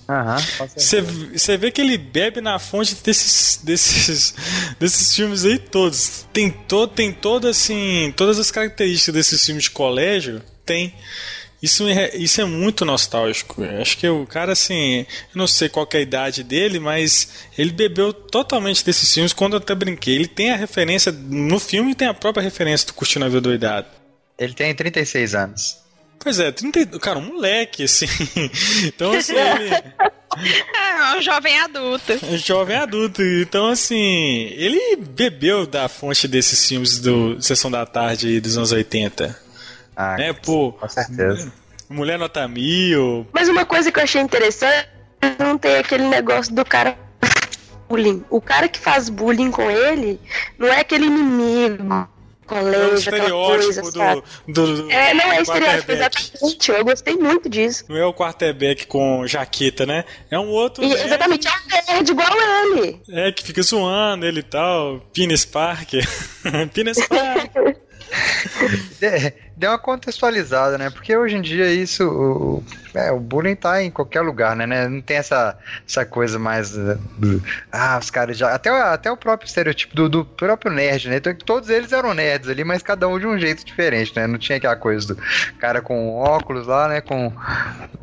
você vê que ele bebe na fonte desses, desses, desses filmes aí todos. Tem, to, tem todo, assim, todas as características desses filmes de colégio, tem. Isso é, isso é muito nostálgico. Acho que o cara, assim, eu não sei qual é a idade dele, mas ele bebeu totalmente desses filmes quando eu até brinquei. Ele tem a referência no filme e tem a própria referência do Curtindo a Vida Doidado. Ele tem 36 anos. Pois é, 30, cara, um moleque, assim. Então, assim, ele... É um jovem adulto. Um jovem adulto. Então, assim, ele bebeu da fonte desses filmes do Sessão da Tarde dos anos 80. Ah, né, pô, com certeza. Mulher Nota Mil. Mas uma coisa que eu achei interessante, não tem aquele negócio do cara bullying. O cara que faz bullying com ele não é aquele inimigo colégio, é o estereótipo coisa, do, do, do, É, não é estereótipo, exatamente. Eu gostei muito disso. Não é o quarterback com jaqueta, né? É um outro. E, exatamente, é um nerd igual ele. É, que fica zoando ele e tal. Pines Parker. Pines Parker. Deu uma contextualizada, né? Porque hoje em dia isso. O, é, o bullying tá em qualquer lugar, né? né? Não tem essa, essa coisa mais. Uh, ah, os caras já. Até, até o próprio estereotipo do, do próprio nerd, né? Então, todos eles eram nerds ali, mas cada um de um jeito diferente, né? Não tinha aquela coisa do cara com óculos lá, né? Com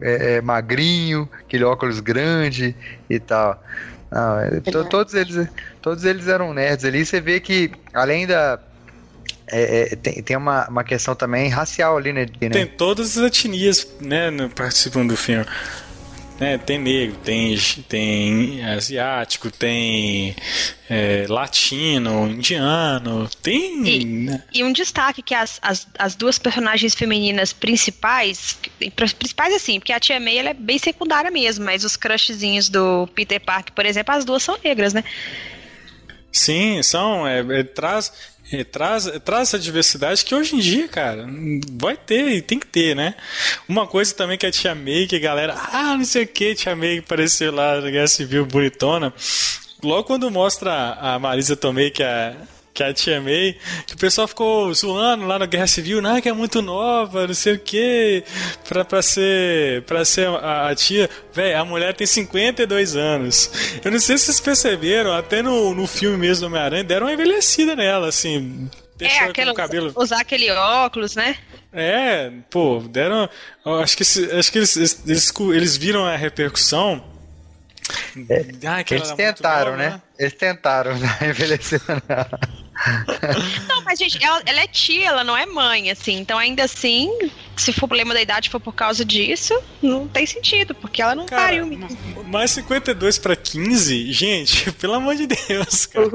é, é, magrinho, aquele óculos grande e tal. Não, é, to, todos eles todos eles eram nerds ali. Você vê que, além da é, é, tem, tem uma, uma questão também racial ali, né? Tem todas as etnias, né, participando do filme. né tem negro, tem, tem asiático, tem é, latino, indiano, tem. E, né? e, um destaque que as, as, as duas personagens femininas principais, principais assim, porque a Tia May ela é bem secundária mesmo, mas os crushzinhos do Peter Parker, por exemplo, as duas são negras, né? Sim, são. É, é, traz, é, traz, traz essa diversidade que hoje em dia, cara, vai ter e tem que ter, né? Uma coisa também que a Tia May, que a galera, ah, não sei o que, Tia May apareceu lá na Guerra Civil bonitona. Logo quando mostra a Marisa Tomei, que é que a Tia May, que o pessoal ficou zoando lá na Guerra Civil, não, que é muito nova, não sei o que, pra, pra ser, pra ser a, a tia. Véi, a mulher tem 52 anos. Eu não sei se vocês perceberam, até no, no filme mesmo do Homem-Aranha, deram uma envelhecida nela, assim. É, aquele, cabelo... usar aquele óculos, né? É, pô, deram. Acho que, acho que eles, eles, eles viram a repercussão ah, eles tentaram, né? né? Eles tentaram né? envelhecer nela. Não, mas gente, ela, ela, é tia, ela não é mãe, assim. Então, ainda assim, se for problema da idade for por causa disso, não tem sentido, porque ela não cara, pariu menino. Mais 52 para 15, gente, pelo amor de Deus, cara.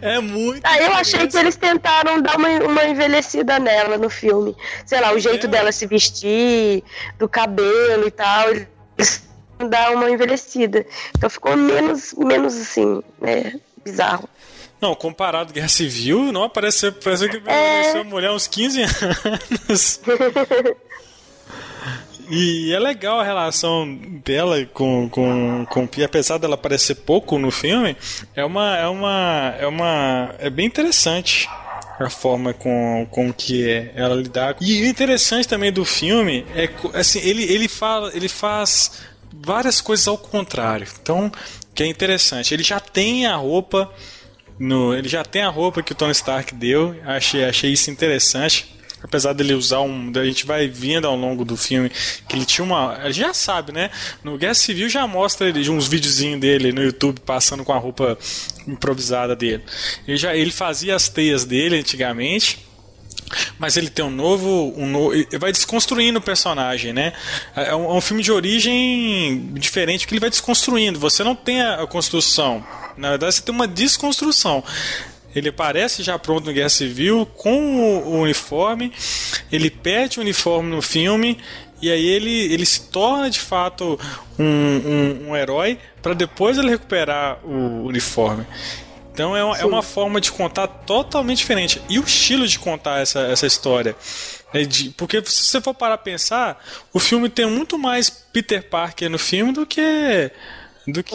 é muito. Ah, eu achei que eles tentaram dar uma, uma envelhecida nela no filme. Sei lá, o jeito é. dela se vestir, do cabelo e tal. Eles dar uma envelhecida. Então ficou menos, menos assim, né? Bizarro. Não, comparado à Guerra Civil, não aparece, parece que é... uma mulher uns 15 anos. E é legal a relação dela com, com, com e apesar dela aparecer pouco no filme, é uma é uma é uma é bem interessante a forma com, com que ela lidar. E o interessante também do filme é assim, ele ele fala, ele faz várias coisas ao contrário. Então, que é interessante. Ele já tem a roupa no, ele já tem a roupa que o Tony Stark deu. Achei, achei isso interessante. Apesar dele usar um. A gente vai vendo ao longo do filme que ele tinha uma. A gente já sabe, né? No Guerra Civil já mostra ele, uns videozinhos dele no YouTube passando com a roupa improvisada dele. Ele, já, ele fazia as teias dele antigamente mas ele tem um novo, um novo. Vai desconstruindo o personagem, né? É um, é um, filme de origem diferente porque ele vai desconstruindo. Você não tem a, a construção. Na verdade, você tem uma desconstrução. Ele aparece já pronto no Guerra Civil com o, o uniforme. Ele perde o uniforme no filme e aí ele, ele se torna de fato um, um, um herói para depois ele recuperar o uniforme. Então é uma, é uma forma de contar totalmente diferente. E o estilo de contar essa, essa história. É de, porque se você for parar a pensar, o filme tem muito mais Peter Parker no filme do que do que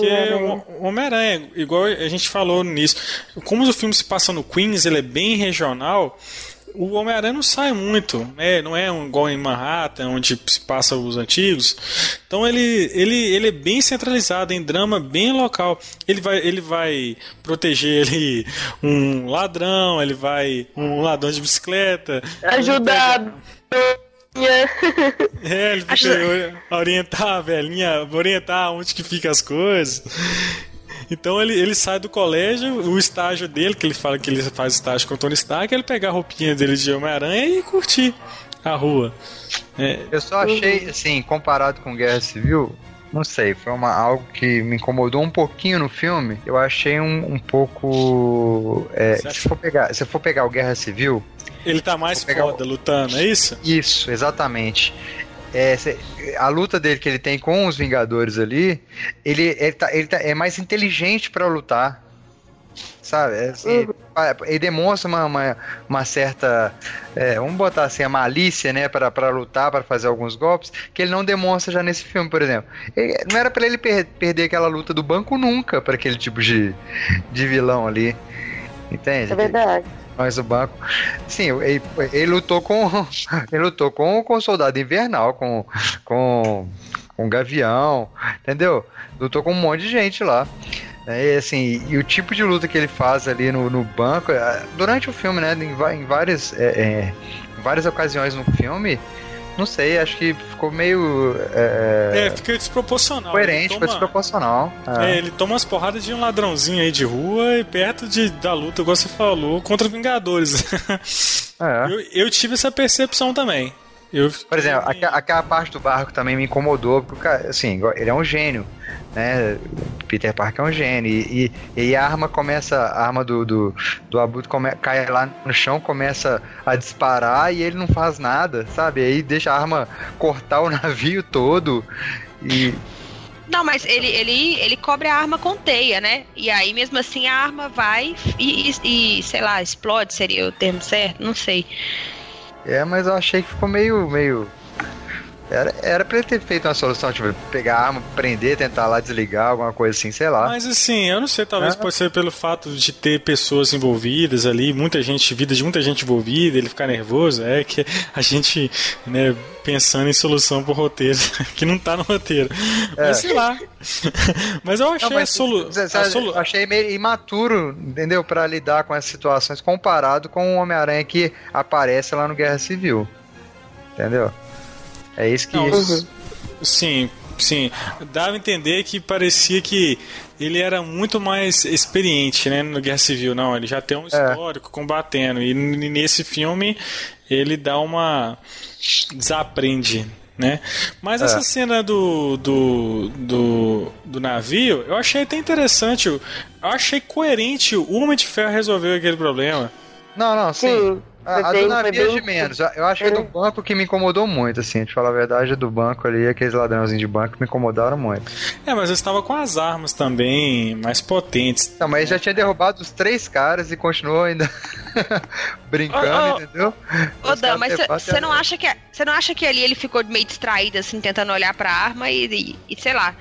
Homem-Aranha, igual a gente falou nisso. Como o filme se passa no Queens, ele é bem regional, o Homem-Aranha não sai muito, né? Não é um, igual em Manhattan, onde se passa os antigos. Então ele, ele, ele é bem centralizado em drama, bem local. Ele vai, ele vai proteger um ladrão, ele vai um ladrão de bicicleta. Ajudar. É, ele fica orientar a velhinha, orientar onde que fica as coisas. Então ele, ele sai do colégio, o estágio dele, que ele fala que ele faz estágio com o Tony Stark, ele pegar a roupinha dele de Homem-Aranha e curtir a rua. É. Eu só achei, assim, comparado com Guerra Civil, não sei, foi uma, algo que me incomodou um pouquinho no filme. Eu achei um, um pouco. É, se, for pegar, se for pegar o Guerra Civil. Ele tá mais foda o... lutando, é isso? Isso, exatamente é, a luta dele que ele tem com os Vingadores ali, ele, ele, tá, ele tá, é mais inteligente para lutar. Sabe? É, assim, uhum. Ele demonstra uma, uma, uma certa. É, vamos botar assim, a malícia, né? para lutar, para fazer alguns golpes, que ele não demonstra já nesse filme, por exemplo. Ele, não era para ele per perder aquela luta do banco nunca para aquele tipo de, de vilão ali. Entende? É verdade mais o banco. Sim, ele, ele, lutou com. Ele lutou com, com o soldado invernal, com, com, com o Gavião, entendeu? Lutou com um monte de gente lá. É, assim, e o tipo de luta que ele faz ali no, no banco, é, durante o filme, né? Em, em várias, é, é, em várias ocasiões no filme, não sei, acho que ficou meio. É, é fica desproporcional. Coerente, toma, desproporcional. É. é. ele toma umas porradas de um ladrãozinho aí de rua e perto de, da luta, igual você falou, contra Vingadores. É. eu, eu tive essa percepção também. Eu... Por exemplo, aquela parte do barco também me incomodou, porque, assim, ele é um gênio né? Peter Parker é um gênio. E, e, e, a arma começa, a arma do, do, do Abutre come, cai lá no chão, começa a disparar e ele não faz nada, sabe? Aí deixa a arma cortar o navio todo. E. Não, mas ele, ele, ele cobre a arma com teia, né? E aí, mesmo assim, a arma vai e, e, e sei lá, explode, seria o termo certo? Não sei. É, mas eu achei que ficou meio, meio era, era pra ele ter feito uma solução, tipo, pegar a arma, prender, tentar lá desligar, alguma coisa assim, sei lá. Mas assim, eu não sei, talvez é. pode ser pelo fato de ter pessoas envolvidas ali, muita gente, vida de muita gente envolvida, ele ficar nervoso, é que a gente, né, pensando em solução pro roteiro, que não tá no roteiro. É. Mas sei lá. mas eu achei não, mas, a, solu a solu achei meio imaturo, entendeu? para lidar com essas situações comparado com o Homem-Aranha que aparece lá no Guerra Civil. Entendeu? É isso que. Não, uhum. Sim, sim. Dava a entender que parecia que ele era muito mais experiente, né, no Guerra Civil. Não, ele já tem um é. histórico é. combatendo. E nesse filme ele dá uma. desaprende. Né? Mas é. essa cena do, do, do, do, navio, eu achei até interessante. Eu achei coerente o Homem de Ferro resolver aquele problema. Não, não, sim. sim. A, a do navio é de menos. Eu acho que é do banco que me incomodou muito, assim, de falar a verdade, do banco ali, aqueles ladrãozinhos de banco me incomodaram muito. É, mas eu estava com as armas também mais potentes. Não, mas já tinha derrubado os três caras e continuou ainda brincando, oh, oh, entendeu? Ô, Dan, mas você não acha que você não acha que ali ele ficou meio distraído, assim, tentando olhar pra arma e, e, e sei lá,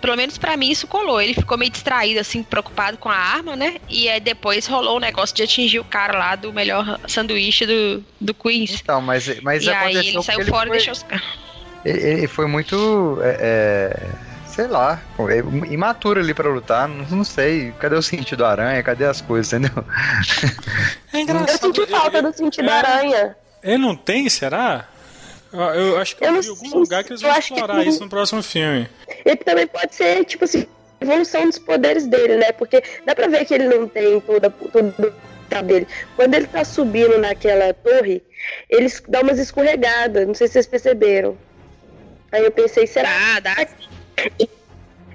pelo menos para mim isso colou. Ele ficou meio distraído, assim, preocupado com a arma, né? E aí depois rolou o negócio de atingir o cara lá do melhor sanduíche do, do Queens. Então, mas, mas e aí ele saiu ele fora foi, e deixou os caras. Ele, ele, foi muito. É, é sei lá, é imaturo ali para lutar, não, não, sei, cadê o sentido aranha, cadê as coisas, entendeu? É engraçado. Eu senti falta do sentido da aranha. Ele não tem, será? Eu acho que eu, eu vi em algum lugar que eles vão explorar isso no próximo filme. Ele também pode ser, tipo assim, evolução dos poderes dele, né? Porque dá pra ver que ele não tem toda, todo dele. Quando ele tá subindo naquela torre, ele dá umas escorregadas, não sei se vocês perceberam. Aí eu pensei, será? Ah, dá.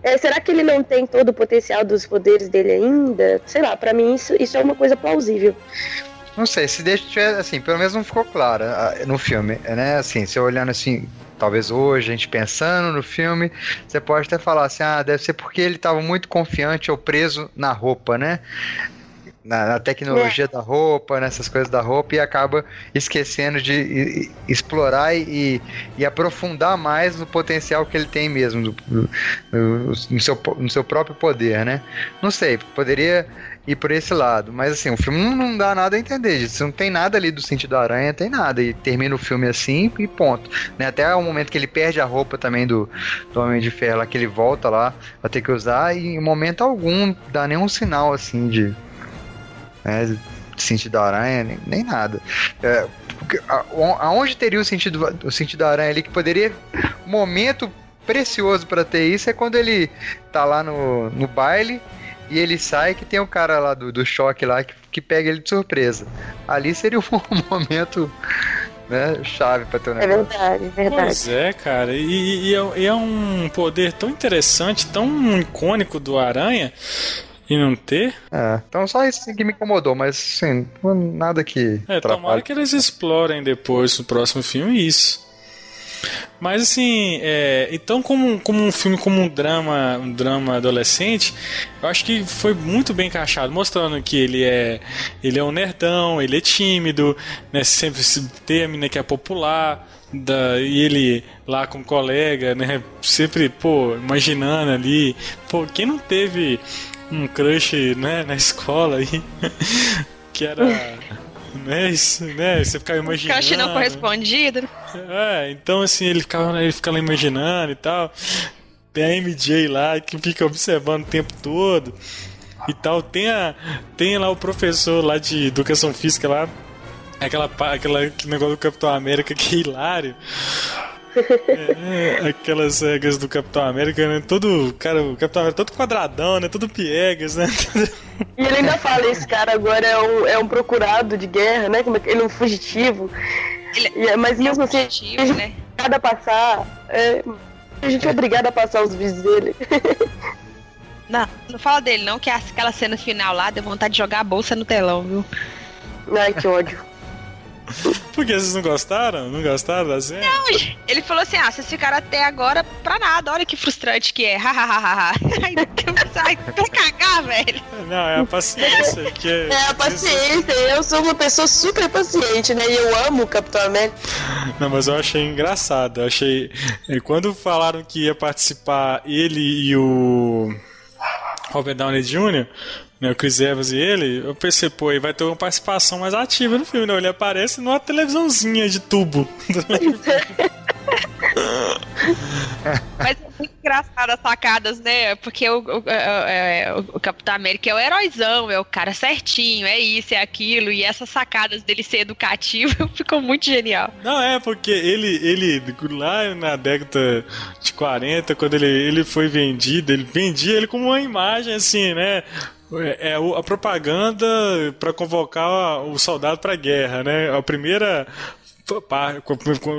É, será que ele não tem todo o potencial dos poderes dele ainda? Sei lá, para mim isso, isso é uma coisa plausível. Não sei, se deixa assim, pelo menos não ficou claro ah, no filme, né? Assim, você olhando assim, talvez hoje, a gente pensando no filme, você pode até falar assim, ah, deve ser porque ele estava muito confiante ou preso na roupa, né? Na, na tecnologia é. da roupa, nessas coisas da roupa, e acaba esquecendo de e, explorar e, e, aprofundar mais no potencial que ele tem mesmo, no, no, no, seu, no seu próprio poder, né? Não sei, poderia ir por esse lado. Mas assim, o filme não, dá nada a entender disso. Não tem nada ali do sentido aranha, tem nada. E termina o filme assim e ponto. Né? Até o momento que ele perde a roupa também do, do Homem de Ferro, lá, que ele volta lá pra ter que usar, e em momento algum dá nenhum sinal assim de. Né, sentido aranha, nem, nem nada. É, aonde teria o sentido, o sentido aranha ali que poderia. Momento precioso para ter isso é quando ele tá lá no, no baile e ele sai que tem o cara lá do, do choque lá que, que pega ele de surpresa. Ali seria um momento né, chave pra ter um é negócio. É verdade, é verdade. Pois é, cara. E, e, é, e, é, um poder tão interessante, tão icônico do Aranha. E não ter? É, então só isso que me incomodou, mas sim, nada que. É, tomara que eles explorem depois no próximo filme isso. Mas assim, é, então como, como um filme como um drama, um drama adolescente, eu acho que foi muito bem encaixado, mostrando que ele é ele é um nerdão, ele é tímido, né, sempre se teme, né, que é popular, da, e ele lá com o colega, né, sempre, pô, imaginando ali, pô, quem não teve um crush, né, na escola aí, que era né? Isso, né? Você ficava imaginando. Crush não correspondido. É, então assim, ele ficava, ele ficava imaginando e tal. Tem a MJ lá que fica observando o tempo todo e tal. Tem, a, tem lá o professor lá de educação física lá. Aquela, aquela, aquele negócio do Capitão América que é hilário. É, aquelas regras do Capitão América, né? Todo, cara, o Capitão América todo quadradão, né? Todo piegas, né? E ele ainda fala, esse cara agora é um, é um procurado de guerra, né? Como é, ele é um fugitivo. Ele, é, mas mesmo assim, fugitivo, a gente né? é a passar. É, a gente é obrigado a passar os vídeos dele. Não, não fala dele não, que aquela cena final lá deu vontade de jogar a bolsa no telão, viu? Ai, que ódio. Por que vocês não gostaram? Não gostaram da cena? Não, ele falou assim: ah, vocês ficaram até agora pra nada, olha que frustrante que é. Hahaha. Ai, pra cagar, velho. Não, é a paciência. Que é, é a paciência. Eu sou uma pessoa super paciente, né? E eu amo o Capitão América. Não, mas eu achei engraçado. Eu achei. Quando falaram que ia participar ele e o. Robert Downey Jr., né, o Chris Evans e ele, eu pensei, pô, ele vai ter uma participação mais ativa no filme, né? Ele aparece numa televisãozinha de tubo. Mas é muito engraçado as sacadas, né? Porque o, o, é, é, o, o, Capitão América é o heróizão, é o cara certinho, é isso, é aquilo, e essas sacadas dele ser educativo ficou muito genial. Não, é, porque ele, ele lá na década de 40, quando ele, ele foi vendido, ele vendia ele como uma imagem assim, né? É, é a propaganda para convocar o soldado para a guerra, né? A primeira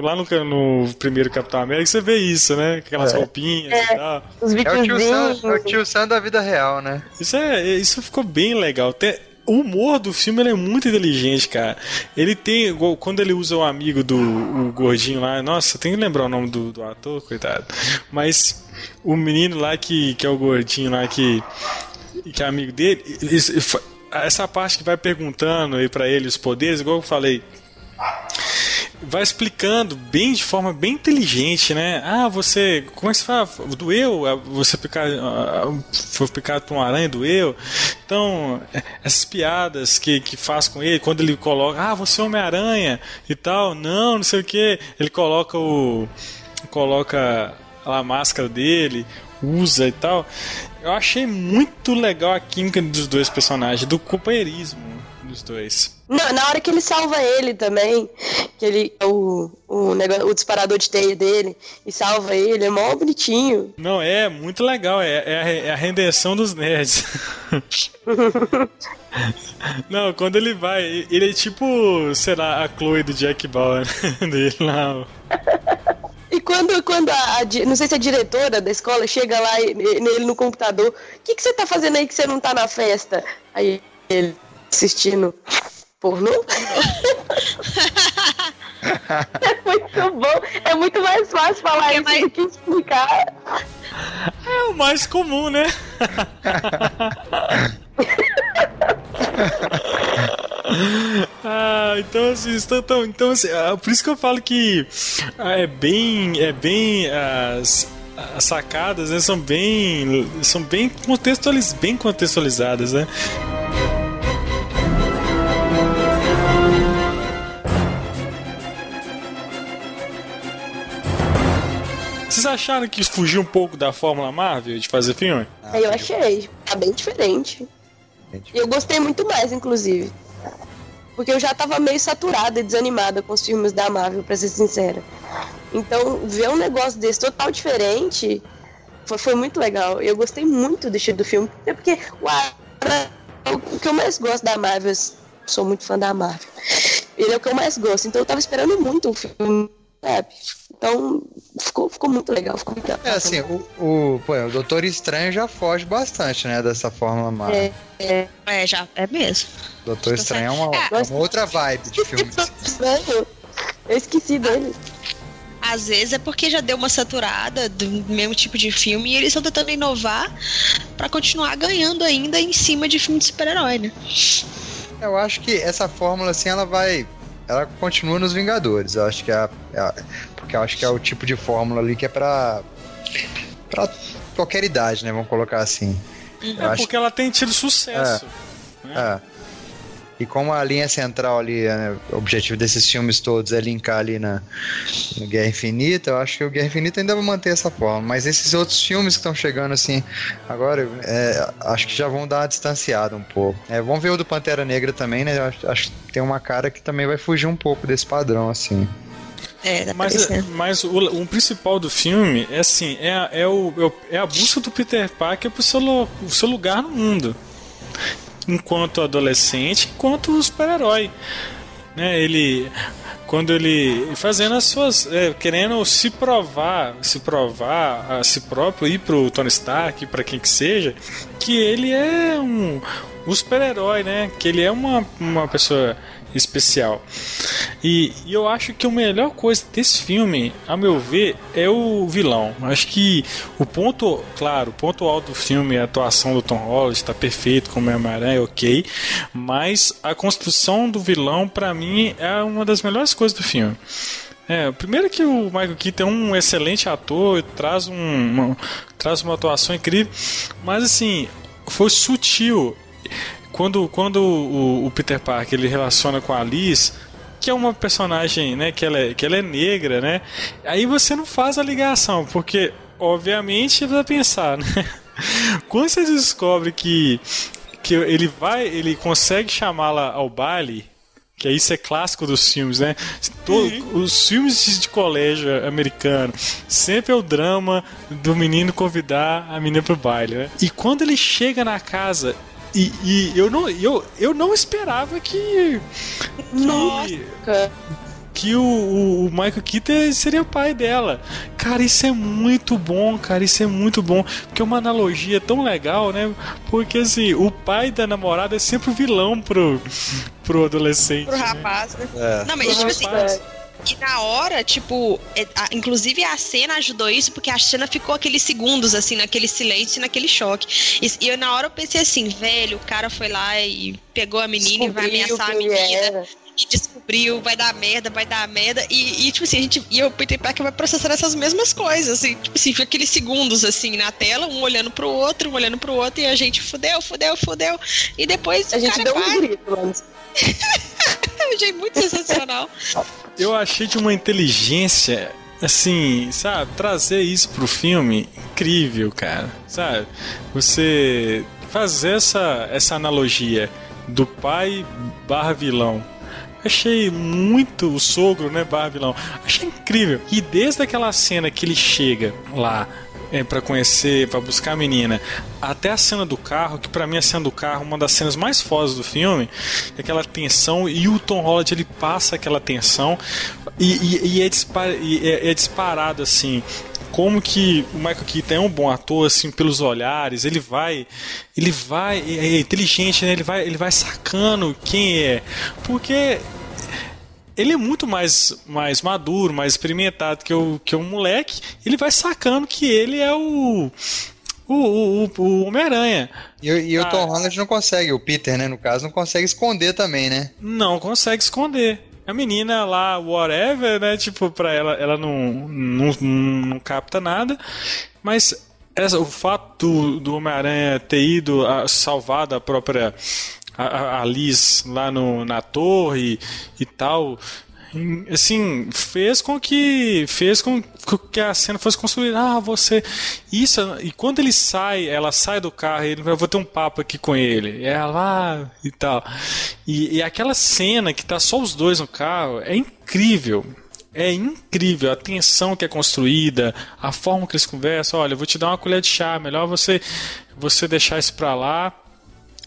Lá no, no, primeiro Capitão América você vê isso, né? Aquelas é. roupinhas é, e tal. Os é o, tio Sam, é o tio Sam da vida real, né? Isso, é, isso ficou bem legal. Até, o humor do filme é muito inteligente, cara. Ele tem. Quando ele usa o amigo do o gordinho lá, nossa, tem que lembrar o nome do, do ator, coitado. Mas o menino lá que, que é o gordinho lá que que é amigo dele, essa parte que vai perguntando aí para ele os poderes, igual eu falei, vai explicando bem de forma bem inteligente, né? Ah, você, como é que você fala? Doeu? Ah, você picar, ah, foi picado por uma aranha, doeu? Então, essas piadas que, que faz com ele, quando ele coloca, ah, você é Homem-Aranha e tal, não, não sei o que, ele coloca o. coloca a máscara dele, usa e tal. Eu achei muito legal a química dos dois personagens, do companheirismo dos dois. Não, na hora que ele salva ele também, que ele o, o, negócio, o disparador de teia dele e salva ele, é mó bonitinho. Não, é muito legal, é, é, a, é a redenção dos nerds. Não, quando ele vai, ele é tipo, sei lá, a Chloe do Jack Bauer dele lá. E quando, quando a, a, não sei se a diretora da escola chega lá nele no computador, o que, que você tá fazendo aí que você não tá na festa? Aí ele assistindo Pornô? é muito bom. É muito mais fácil falar Porque isso mais- do que explicar. É o mais comum, né? ah, então assim, então, então, então, assim, ah, por isso que eu falo que ah, é bem, é bem as, as sacadas, né, são bem, são bem contextualiz, bem contextualizadas, né? Acharam que fugiu um pouco da fórmula Marvel de fazer filme? Aí eu achei. Tá bem diferente. E eu gostei muito mais, inclusive. Porque eu já tava meio saturada e desanimada com os filmes da Marvel, pra ser sincera. Então, ver um negócio desse total diferente foi, foi muito legal. E eu gostei muito do estilo do filme. É porque o o que eu mais gosto da Marvel, sou muito fã da Marvel. Ele é o que eu mais gosto. Então eu tava esperando muito o filme, sabe? Então, ficou, ficou muito legal. Ficou muito É assim, o, o, pô, o Doutor Estranho já foge bastante, né, dessa fórmula Marvel. É, é. É, já, é mesmo. Doutor Estranho é uma, É. é uma outra vibe de filme. Estranho. Eu esqueci dele. Às vezes é porque já deu uma saturada do mesmo tipo de filme e eles estão tentando inovar pra continuar ganhando ainda em cima de filme de super-herói, né? Eu acho que essa fórmula, assim, ela vai. Ela continua nos Vingadores. Eu acho que é, a- é a- porque eu acho que é o tipo de fórmula ali que é pra. pra qualquer idade, né? Vamos colocar assim. Eu É acho porque ela tem tido sucesso. É. E como a linha central ali, né, o objetivo desses filmes todos é linkar ali na, no Guerra Infinita, eu acho que o Guerra Infinita ainda vai manter essa forma. Mas esses outros filmes que estão chegando assim, agora, é, acho que já vão dar uma distanciada um pouco. É, vamos ver o do Pantera Negra também, né? Acho, acho que tem uma cara que também vai fugir um pouco desse padrão, assim. É, tá Mas, mas o, o principal do filme é assim, é, a- é, o, é é a busca do Peter Parker pro seu, o seu lugar no mundo. Enquanto adolescente, enquanto super-herói. Né, ele quando ele fazendo as suas é, querendo se provar se provar a si próprio ir pro Tony Stark para quem que seja que ele é um, um super-herói né que ele é uma, uma pessoa especial e, e eu acho que a melhor coisa desse filme, a meu ver, é o vilão. Acho que o ponto, claro, o ponto alto do filme é a atuação do Tom Holland, está perfeito como é Homem-Aranha, ok. Mas a construção do vilão, pra mim, é uma das melhores coisas do filme. É, primeiro que o Michael Keaton é um excelente ator, traz, um, uma, traz uma atuação incrível, mas assim, foi sutil quando, quando o, o Peter Parker ele relaciona com a Alice, que é uma personagem, né, que ela é, que ela é negra, né? Aí você não faz a ligação, porque obviamente você vai pensar, né? Quando você descobre que que ele vai, ele consegue chamá-la ao baile, que isso é clássico dos filmes, né? To- Os filmes de- de colégio americano sempre é o drama do menino convidar a menina pro baile, né? E quando ele chega na casa e, e eu não eu, eu não esperava que que, que o, o, o Michael Keaton seria o pai dela. Cara, isso é muito bom, cara, isso é muito bom. Porque é uma analogia tão legal, né? Porque assim, o pai da namorada é sempre o vilão pro, pro adolescente. Pro né? rapaz, né? É. Não, mas tipo assim. E na hora, tipo, é, a- inclusive a cena ajudou isso, porque a cena ficou aqueles segundos, assim, naquele silêncio e naquele choque. E, e eu, na hora eu pensei assim, velho, o cara foi lá e pegou a menina e vai Descobriu ameaçar a menina. era. E descobriu, vai dar merda, vai dar merda. E, e, tipo assim, a gente. E o Peter Parker vai processar essas mesmas coisas, assim, tipo assim, fica aqueles segundos assim na tela, um olhando pro outro, um olhando pro outro, e a gente fudeu, fudeu, fudeu. E depois A o gente deu um vai. grito, mano. Achei muito sensacional. Eu achei de uma inteligência, assim, sabe? Trazer isso pro filme, incrível, cara. Sabe? Você fazer essa, essa analogia do pai barra vilão. Achei muito o sogro, né, barra vilão. Achei incrível. E desde aquela cena que ele chega lá, é, para conhecer, para buscar a menina, até a cena do carro, que para mim a cena do carro é uma das cenas mais fodas do filme, é aquela tensão e o Tom Holland ele passa aquela tensão e, e, e, é, dispar, e é, é disparado assim como que o Michael Keaton é um bom ator, assim, pelos olhares, ele vai, ele vai, é, é inteligente, né? Ele vai, ele vai sacando quem é, porque ele é muito mais, mais maduro, mais experimentado que o, que o moleque. Ele vai sacando que ele é o. O, o, o Homem-Aranha. E, e ah, o Tom Holland não consegue, o Peter, né, no caso, não consegue esconder também, né? Não consegue esconder. A menina lá, whatever, né? Tipo, pra ela, ela não, não, não capta nada. Mas essa, o fato do, do Homem-Aranha ter ido a, salvado a própria a, a Liz lá no, na torre e tal assim fez com que fez com que a cena fosse construída. Ah você isso e quando ele sai ela sai do carro ele eu vou ter um papo aqui com ele. É lá e tal. E, e aquela cena que tá só os dois no carro é incrível. É incrível a tensão que é construída, a forma que eles conversam. Olha, eu vou te dar uma colher de chá, melhor você você deixar isso pra lá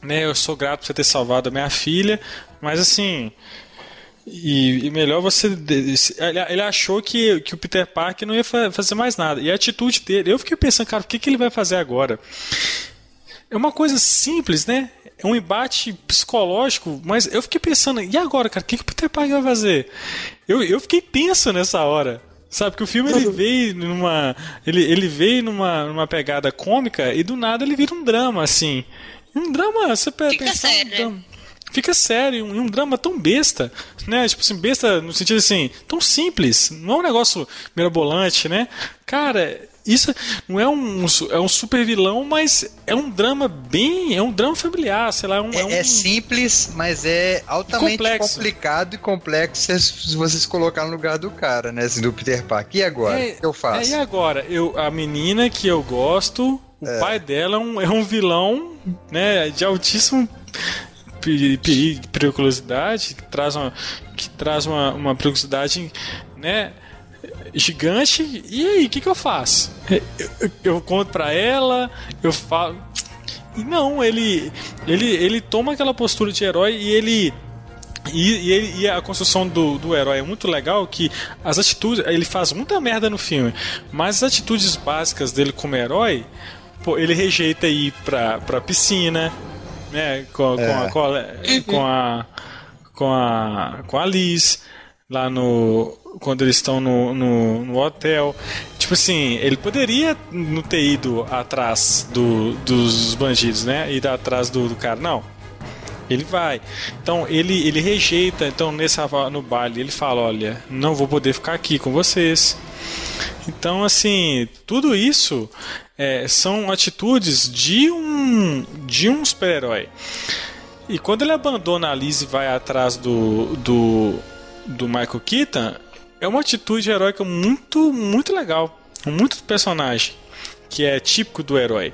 né, eu sou grato por você ter salvado a minha filha, mas assim. E, e melhor você. Ele achou que, que o Peter Parker não ia fazer mais nada. E a atitude dele. Eu fiquei pensando, cara, o que, que ele vai fazer agora? É uma coisa simples, né? É um embate psicológico, mas eu fiquei pensando, e agora, cara, o que, que o Peter Parker vai fazer? Eu, eu fiquei tenso nessa hora. Sabe, que o filme ele veio numa. Ele, ele veio numa, numa pegada cômica e do nada ele vira um drama, assim. Um drama, você Fica pensar, sério. Um drama, fica sério, um, um drama tão besta, né? Tipo assim, besta no sentido assim, tão simples, não é um negócio mirabolante, né? Cara, isso não é um, é um super vilão, mas é um drama bem. É um drama familiar, sei lá. É, um, é, é, um... é simples, mas é altamente complexo. complicado e complexo se vocês colocar no lugar do cara, né? Assim, do Peter Parker. E agora? É, o que eu faço? É, e agora? Eu, a menina que eu gosto, o é. pai dela é um, é um vilão, né? De altíssimo periculosidade, que traz uma, que traz uma, uma periculosidade, né? gigante. E aí, o que, que eu faço? Eu, eu, eu conto pra ela, eu falo. E não, ele, ele, ele toma aquela postura de herói e ele. E, e, ele, e a construção do, do herói é muito legal que as atitudes. Ele faz muita merda no filme, mas as atitudes básicas dele como herói, pô, ele rejeita ir pra, pra piscina, né? Com, é. com, a, com, a, com a. Com a. Com a Liz lá no quando eles estão no, no, no, hotel. Tipo assim, ele poderia não ter ido atrás do, dos bandidos, né? Ir atrás do, do cara. Não. Ele vai. Então ele, ele rejeita. Então nesse no baile ele fala: Olha, não vou poder ficar aqui com vocês. Então assim, tudo isso é, são atitudes de um de um super-herói. E quando ele abandona a Liz e vai atrás do, do do Michael Keaton é uma atitude heróica muito, muito legal. Muito personagem. Que é típico do herói.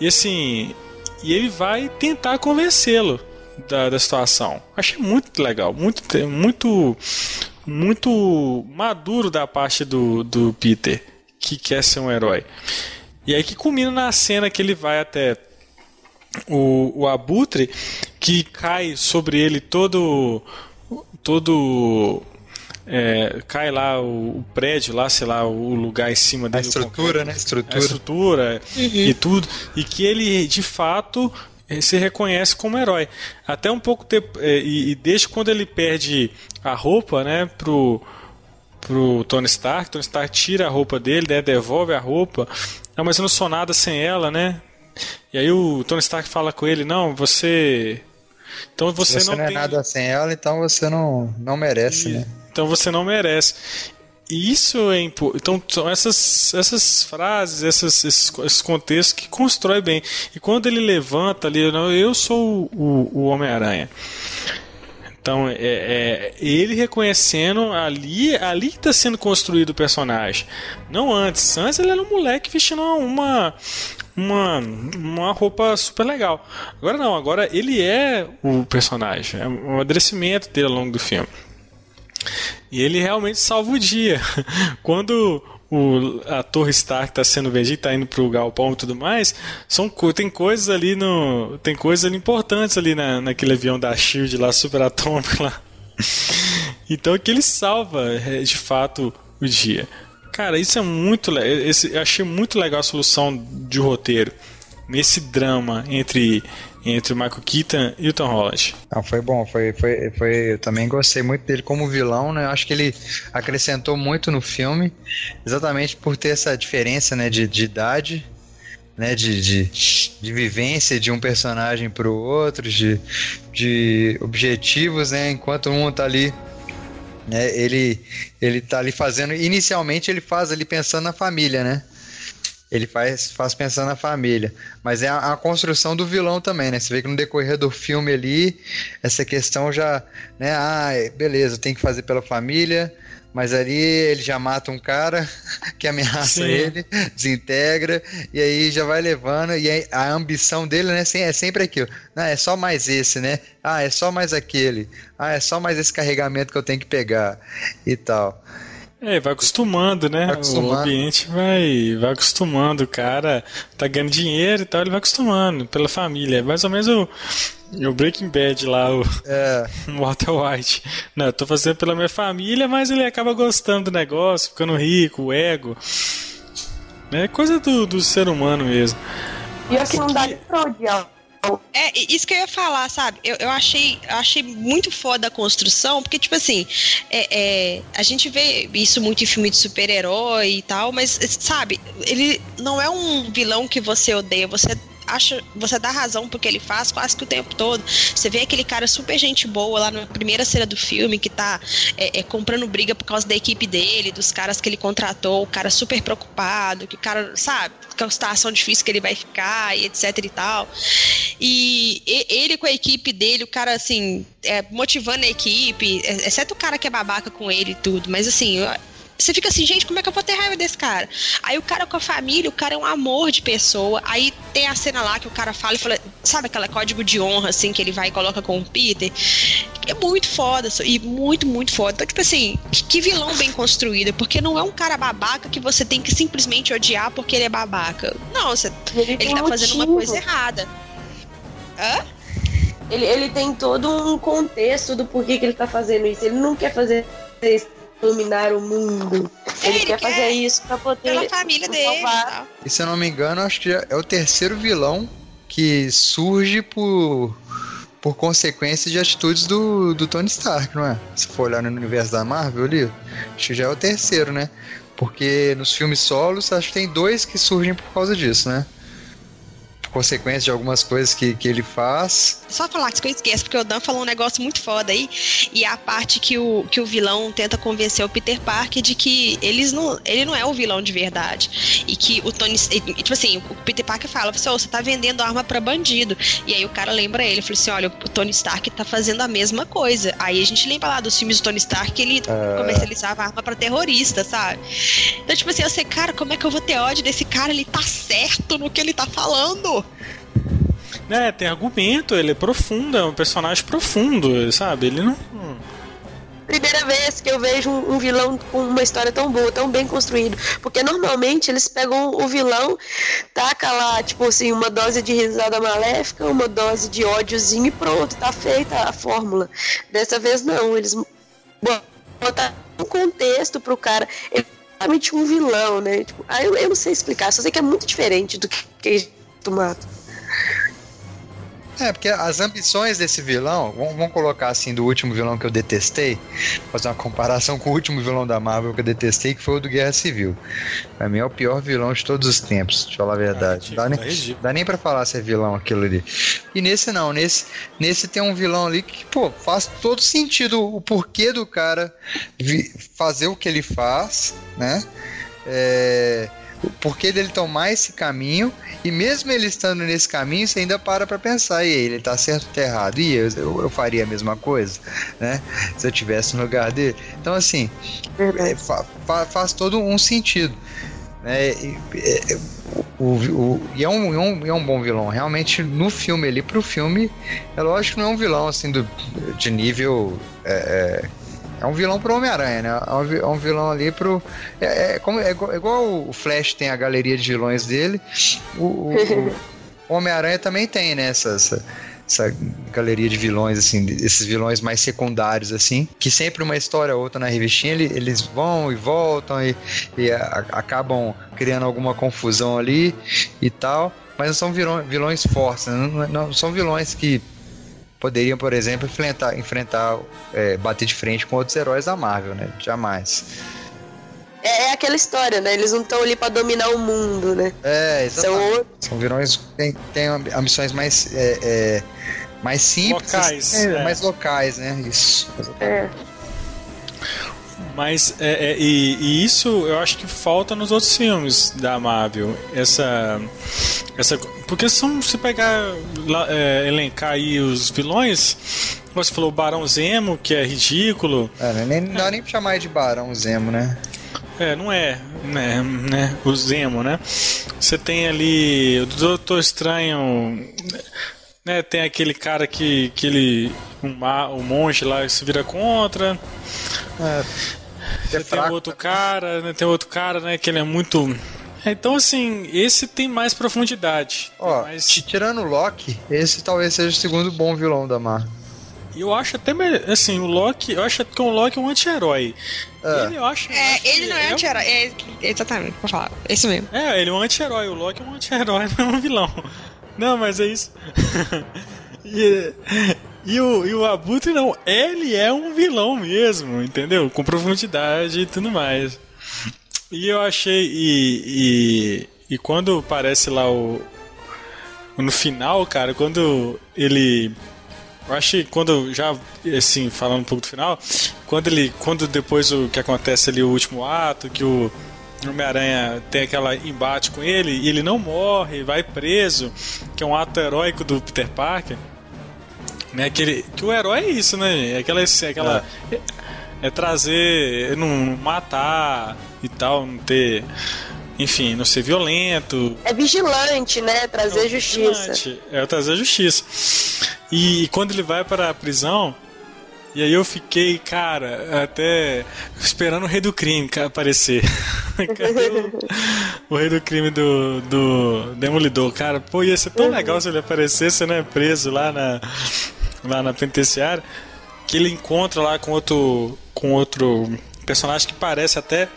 E assim. E ele vai tentar convencê-lo da, da situação. Achei muito legal. Muito, muito, muito maduro da parte do, do Peter. Que quer ser um herói. E aí que culmina na cena que ele vai até o, o Abutre, que cai sobre ele todo todo é, cai lá o, o, prédio, lá, sei lá, o lugar em cima dele. A estrutura, né? Estrutura. A estrutura uhum. e tudo. E que ele, de fato, eh, se reconhece como herói. Até um pouco tempo. É, e, e, desde quando ele perde a roupa, né, pro, pro Tony Stark, Tony Stark tira a roupa dele, né, devolve a roupa. Não, mas eu não sou nada sem ela, né? E aí o Tony Stark fala com ele, não, você então você, você não, não é tem... nada sem ela, então você não, não merece, e... né? Então você não merece. E isso é então são essas, essas frases, essas, esses, esses contextos que constrói bem. E quando ele levanta ali, eu sou o, o Homem-Aranha. Então, é, é, ele reconhecendo ali, ali que está sendo construído o personagem. Não antes. Antes ele era um moleque vestindo uma, uma, uma roupa super legal. Agora não, agora ele é o personagem, é o amadurecimento dele ao longo do filme. E ele realmente salva o dia. Quando o, a Torre Stark tá sendo vendida, tá indo pro galpão e tudo mais, são, tem coisas ali no. Tem coisas ali importantes ali na, naquele avião da Shield lá, super atômico lá. Então que ele salva, é, de fato, o dia. Cara, isso é muito legal. Eu achei muito legal a solução de roteiro nesse drama entre entre o Michael Keaton e o Tom Holland. Ah, foi bom, foi, foi, foi, eu também gostei muito dele como vilão, né? Eu acho que ele acrescentou muito no filme, exatamente por ter essa diferença, né, de, de idade, né, de, de, de vivência de um personagem para o outro, de, de objetivos, né, enquanto um tá ali né, ele ele tá ali fazendo, inicialmente ele faz ali pensando na família, né? Ele faz, faz pensando na família. Mas é a, a, construção do vilão também, né? Você vê que no decorrer do filme ali, essa questão já, né? Ah, beleza, tem que fazer pela família, mas ali ele já mata um cara que ameaça Sim. ele, desintegra, e aí já vai levando, e aí a ambição dele, né, é sempre aquilo. Não, é só mais esse, né? Ah, é só mais aquele. Ah, é só mais esse carregamento que eu tenho que pegar e tal. É, vai acostumando, né? Vai acostumando. O ambiente vai, vai acostumando. O cara tá ganhando dinheiro e tal, ele vai acostumando pela família. É mais ou menos o, o Breaking Bad lá, o, é. o Walter White. Não, eu tô fazendo pela minha família, mas ele acaba gostando do negócio, ficando rico, o ego. É coisa do, do ser humano mesmo. E aqui não dá pra odiar é, isso que eu ia falar, sabe? Eu, eu achei, eu achei muito foda a construção, porque, tipo assim, é, é, a gente vê isso muito em filme de super-herói e tal, mas, sabe, ele não é um vilão que você odeia, você acha, você dá razão porque ele faz quase que o tempo todo. Você vê aquele cara super gente boa lá na primeira cena do filme que tá é, é, comprando briga por causa da equipe dele, dos caras que ele contratou, o cara super preocupado, que o cara, sabe, que é uma situação difícil que ele vai ficar e etc e tal. E, ele com a equipe dele, o cara assim, é, motivando a equipe, é, exceto o cara que é babaca com ele e tudo, mas assim, você fica assim, gente, como é que eu vou ter raiva desse cara? Aí o cara com a família, o cara é um amor de pessoa. Aí tem a cena lá que o cara fala e fala, sabe aquela código de honra, assim, que ele vai e coloca com o Peter? É muito foda, e muito, muito foda. Então, tipo assim, que vilão bem construído, porque não é um cara babaca que você tem que simplesmente odiar porque ele é babaca. Não, você, ele, ele tá fazendo uma coisa errada. Hã? Ele, ele tem todo um contexto do porquê que ele tá fazendo isso. Ele não quer fazer isso dominar o mundo. Ele, ele quer, quer, fazer isso pra poder. Pela família dele. E se eu não me engano, acho que é o terceiro vilão que surge por. Por consequência de atitudes do, do Tony Stark, não é? Se for olhar no universo da Marvel ali, acho que já é o terceiro, né? Porque nos filmes solos, acho que tem dois que surgem por causa disso, né? Consequência de algumas coisas que, que ele faz. Só falar que eu esqueço, porque o Dan falou um negócio muito foda aí, e a parte que o, que o vilão tenta convencer o Peter Parker de que eles não, ele não é o vilão de verdade. E que o Tony. Tipo assim, o Peter Parker fala: você, oh, você tá vendendo arma para bandido. E aí o cara lembra ele, falou assim: olha, o Tony Stark tá fazendo a mesma coisa. Aí a gente lembra lá dos filmes do Tony Stark que ele é... comercializava arma para terrorista, sabe? Então, tipo assim, eu sei, cara, como é que eu vou ter ódio desse cara? Ele tá certo no que ele tá falando. É, tem argumento, ele é profundo, é um personagem profundo, sabe? Ele não. Primeira vez que eu vejo um vilão com uma história tão boa, tão bem construído. Porque normalmente eles pegam o vilão, taca lá, tipo assim, uma dose de risada maléfica, uma dose de ódiozinho e pronto, tá feita a fórmula. Dessa vez não, eles botaram um contexto pro cara. Ele é realmente um vilão, né? Tipo, eu, eu não sei explicar, só sei que é muito diferente do que, Tomato. É, porque as ambições desse vilão, vamos, colocar assim, do último vilão que eu detestei, fazer uma comparação com o último vilão da Marvel que eu detestei, que foi o do Guerra Civil. Pra mim é o pior vilão de todos os tempos, de falar a verdade. Ah, dá, nem, dá nem pra falar se é vilão aquilo ali. E nesse não, nesse, nesse tem um vilão ali que, pô, faz todo sentido o porquê do cara fazer o que ele faz, né? É o porquê dele tomar esse caminho e mesmo ele estando nesse caminho, você ainda para para pensar, e aí, ele tá certo ou tá errado? E eu, eu, eu, faria a mesma coisa, né? Se eu tivesse no lugar dele. Então, assim, é, fa, fa, faz todo um sentido. Né? E, é, o, o, e é um, é, um, é um bom vilão. Realmente, no filme ali, pro filme, é lógico que não é um vilão assim do, de nível. É, é É um vilão pro Homem-Aranha, né? É um, é um vilão ali pro. É, é como, é igual, o Flash tem a galeria de vilões dele, o, o- o Homem-Aranha também tem, né? Essa, essa, essa galeria de vilões, assim, esses vilões mais secundários, assim, que sempre uma história ou outra na revistinha, ele- eles vão e voltam e, e a- acabam criando alguma confusão ali e tal. Mas não são vilões, vilões fortes, né? não, não são vilões que poderiam, por exemplo, enfrentar, enfrentar é, bater de frente com outros heróis da Marvel, né? Jamais. É, é aquela história, né? Eles não estão ali pra dominar o mundo, né? É, São exatamente. outros. São vilões que têm, têm amb- ambições mais, é, é, mais simples, Locais, assim, é. mais locais, né? Isso. É. Mas é, é, e, e isso eu acho que falta nos outros filmes da Marvel. Essa. essa porque se pegar, lá, é, elencar aí os vilões, você falou o Barão Zemo, que é ridículo. É, né? nem, não dá nem pra chamar de Barão Zemo, né? É, não é, né, né? O Zemo, né? Você tem ali o Doutor Estranho, né? Tem aquele cara que, que ele, um, um monge lá se vira contra. É, Você tem um outro cara, né? Tem outro cara, né? Que ele é muito. É, Então, assim, esse tem mais profundidade. Ó, mais- tirando o Loki, esse talvez seja o segundo bom vilão da Marvel. E eu acho até melhor. Assim, o Loki. Eu acho que o Loki é um anti-herói. É. Ele, eu acho. eu É, acho que ele não é um- anti-herói. É, exatamente, pra falar. Isso mesmo. É, ele é um anti-herói. O Loki é um anti-herói, não é um vilão. Não, mas é isso. e, e o, e o Abutre não. Ele é um vilão mesmo, entendeu? Com profundidade e tudo mais. E eu achei. E, e, e quando aparece lá o. No final, cara, quando ele. Eu que quando já assim, falando um pouco do final, quando ele quando depois o que acontece ali o último ato, que o Homem-Aranha tem aquela embate com ele e ele não morre, vai preso, que é um ato heróico do Peter Parker. Né, que, ele, que o herói é isso, né? É aquela, é aquela é. é trazer, é não matar e tal, não ter, enfim, não ser violento, É vigilante, né? Trazer é justiça. vigilante, É trazer justiça. E, e quando ele vai para a prisão, e aí eu fiquei, cara, até esperando o rei do crime aparecer. Cadê o, o rei do crime do, do Demolidor? Cara, pô, ia ser tão legal se ele aparecesse, né? Preso lá na, lá na penitenciária. Que ele encontra lá com outro, com outro personagem que parece até.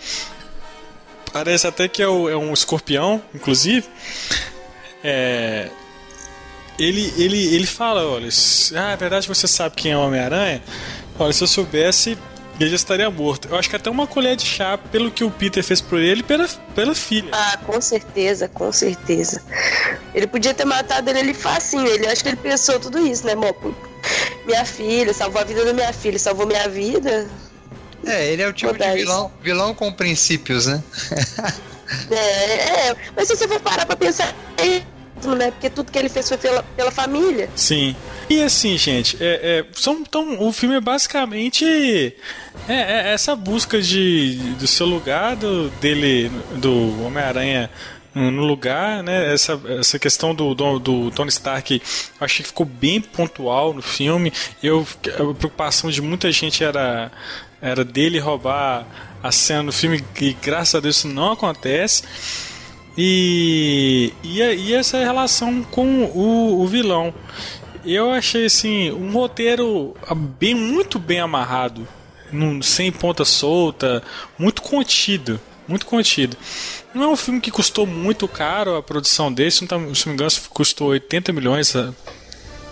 Parece até que é, o- é um escorpião, inclusive. É, ele, ele, ele fala, olha, ah, é verdade que você sabe quem é o Homem-Aranha? Olha, se eu soubesse, ele já estaria morto. Eu acho que até uma colher de chá pelo que o Peter fez por ele pela, pela filha. Ah, com certeza, com certeza. Ele podia ter matado ele ali facinho. Ele acho que ele pensou tudo isso, né, amor? Minha filha, salvou a vida da minha filha, salvou minha vida. É, ele é o tipo de vilão, vilão com princípios, né? É, é, mas se você for parar pra pensar, é né? Porque tudo que ele fez foi pela, pela família. Sim. E assim, gente, é, é, são, então, o filme é basicamente é, é essa busca de, do seu lugar, do, dele, do Homem-Aranha no lugar, né? Essa, essa questão do, do, do Tony Stark, eu achei que ficou bem pontual no filme. Eu, a preocupação de muita gente era, era dele roubar a cena no filme, e graças a Deus isso não acontece. E, e, e essa relação com o, o vilão. Eu achei assim um roteiro bem muito bem amarrado, num- sem ponta solta, muito contido, muito contido. Não é um filme que custou muito caro a produção desse, não tá, se não me engano, custou 80 milhões. O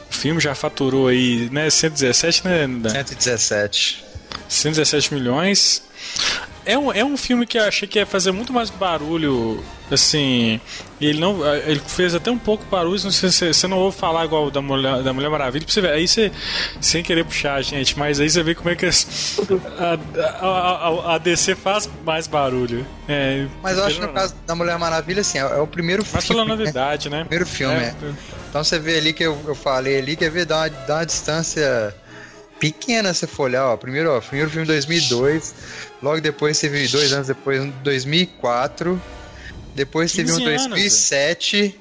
filme já faturou aí, né, 117, né? Dan? 117. 117 milhões. É um, é um filme que eu achei que ia fazer muito mais barulho, assim. E ele não. Ele fez até um pouco barulho, não sei se você não ouve falar igual da Mulher, da Mulher Maravilha, pra você ver. Aí você. Sem querer puxar, gente, mas aí você vê como é que as- a, a, a- a DC faz mais barulho. É, Mas eu acho que no ou caso da Mulher Maravilha, assim, é, é o primeiro não. Mas filme. pela né? novidade, né? Primeiro filme, é. Então você vê ali que eu, eu falei ali, quer ver, dá uma, dá uma distância pequena se for olhar, ó. Primeiro, ó, primeiro filme em 2002, logo depois teve dois anos depois, em 2004, depois teve um em 15 anos, 2007,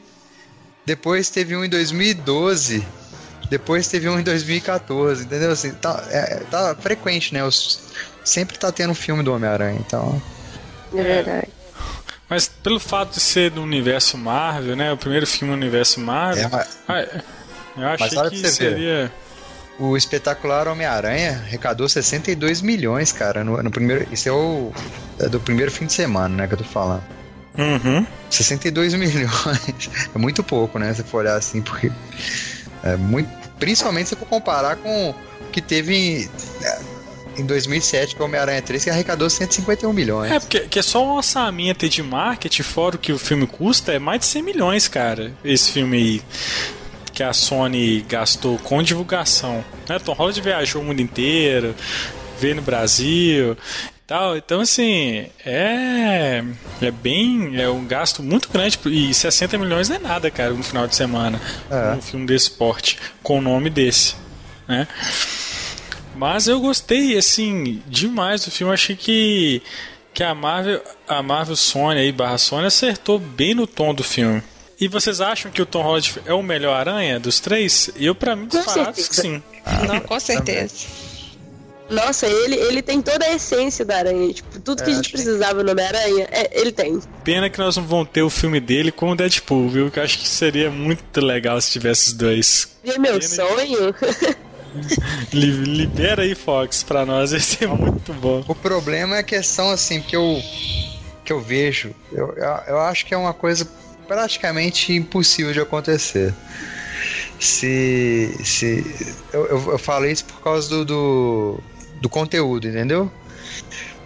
depois teve um em 2012, Depois teve um em 2014, entendeu? Assim, tá, é, tá frequente, né? Os, sempre tá tendo um filme do Homem-Aranha, então. É verdade. Mas pelo fato de ser do universo Marvel, né? O primeiro filme do universo Marvel. É, mas- ah, eu achei que você ver. O espetacular Homem-Aranha arrecadou 62 milhões, cara, no, no primeiro. Isso é o. é do primeiro fim de semana, né? Que eu tô falando. Uhum. 62 milhões. É muito pouco, né? Se for olhar assim, porque. É muito. Principalmente se for comparar com o que teve em, é, em 2007, que é o Homem-Aranha 3, que arrecadou 151 milhões. É, porque que é só o orçamento de marketing, fora o que o filme custa, é mais de 100 milhões, cara. Esse filme aí. Que a Sony gastou com divulgação. Né? Tom Holland viajou o mundo inteiro, veio no Brasil tal. Então, assim, é. É bem. É um gasto muito grande. E 60 milhões não é nada, cara, no final de semana. É. Um filme desse porte, com o nome desse. Né? Mas eu gostei, assim, demais do filme. Achei que, que a Marvel, a Marvel Sony aí, barra Sony, acertou bem no tom do filme. E vocês acham que o Tom Holland é o melhor aranha dos três? Eu, pra mim, disparado, certeza. sim. Não, com certeza. Nossa, ele, ele tem toda a essência da aranha. Tipo, tudo que É, a gente acho que- precisava no Homem-Aranha, é, ele tem. Pena que nós não vamos ter o filme dele com o Deadpool, viu? Que eu acho que seria muito legal se tivesse os dois. E meu Pena- sonho. Li- Libera aí, Fox, pra nós, ia ser muito bom. O problema é a questão, assim, que eu, que eu vejo. Eu, eu, eu acho que é uma coisa praticamente impossível de acontecer. Se. se eu, eu, eu falo isso por causa do, do, do conteúdo, entendeu?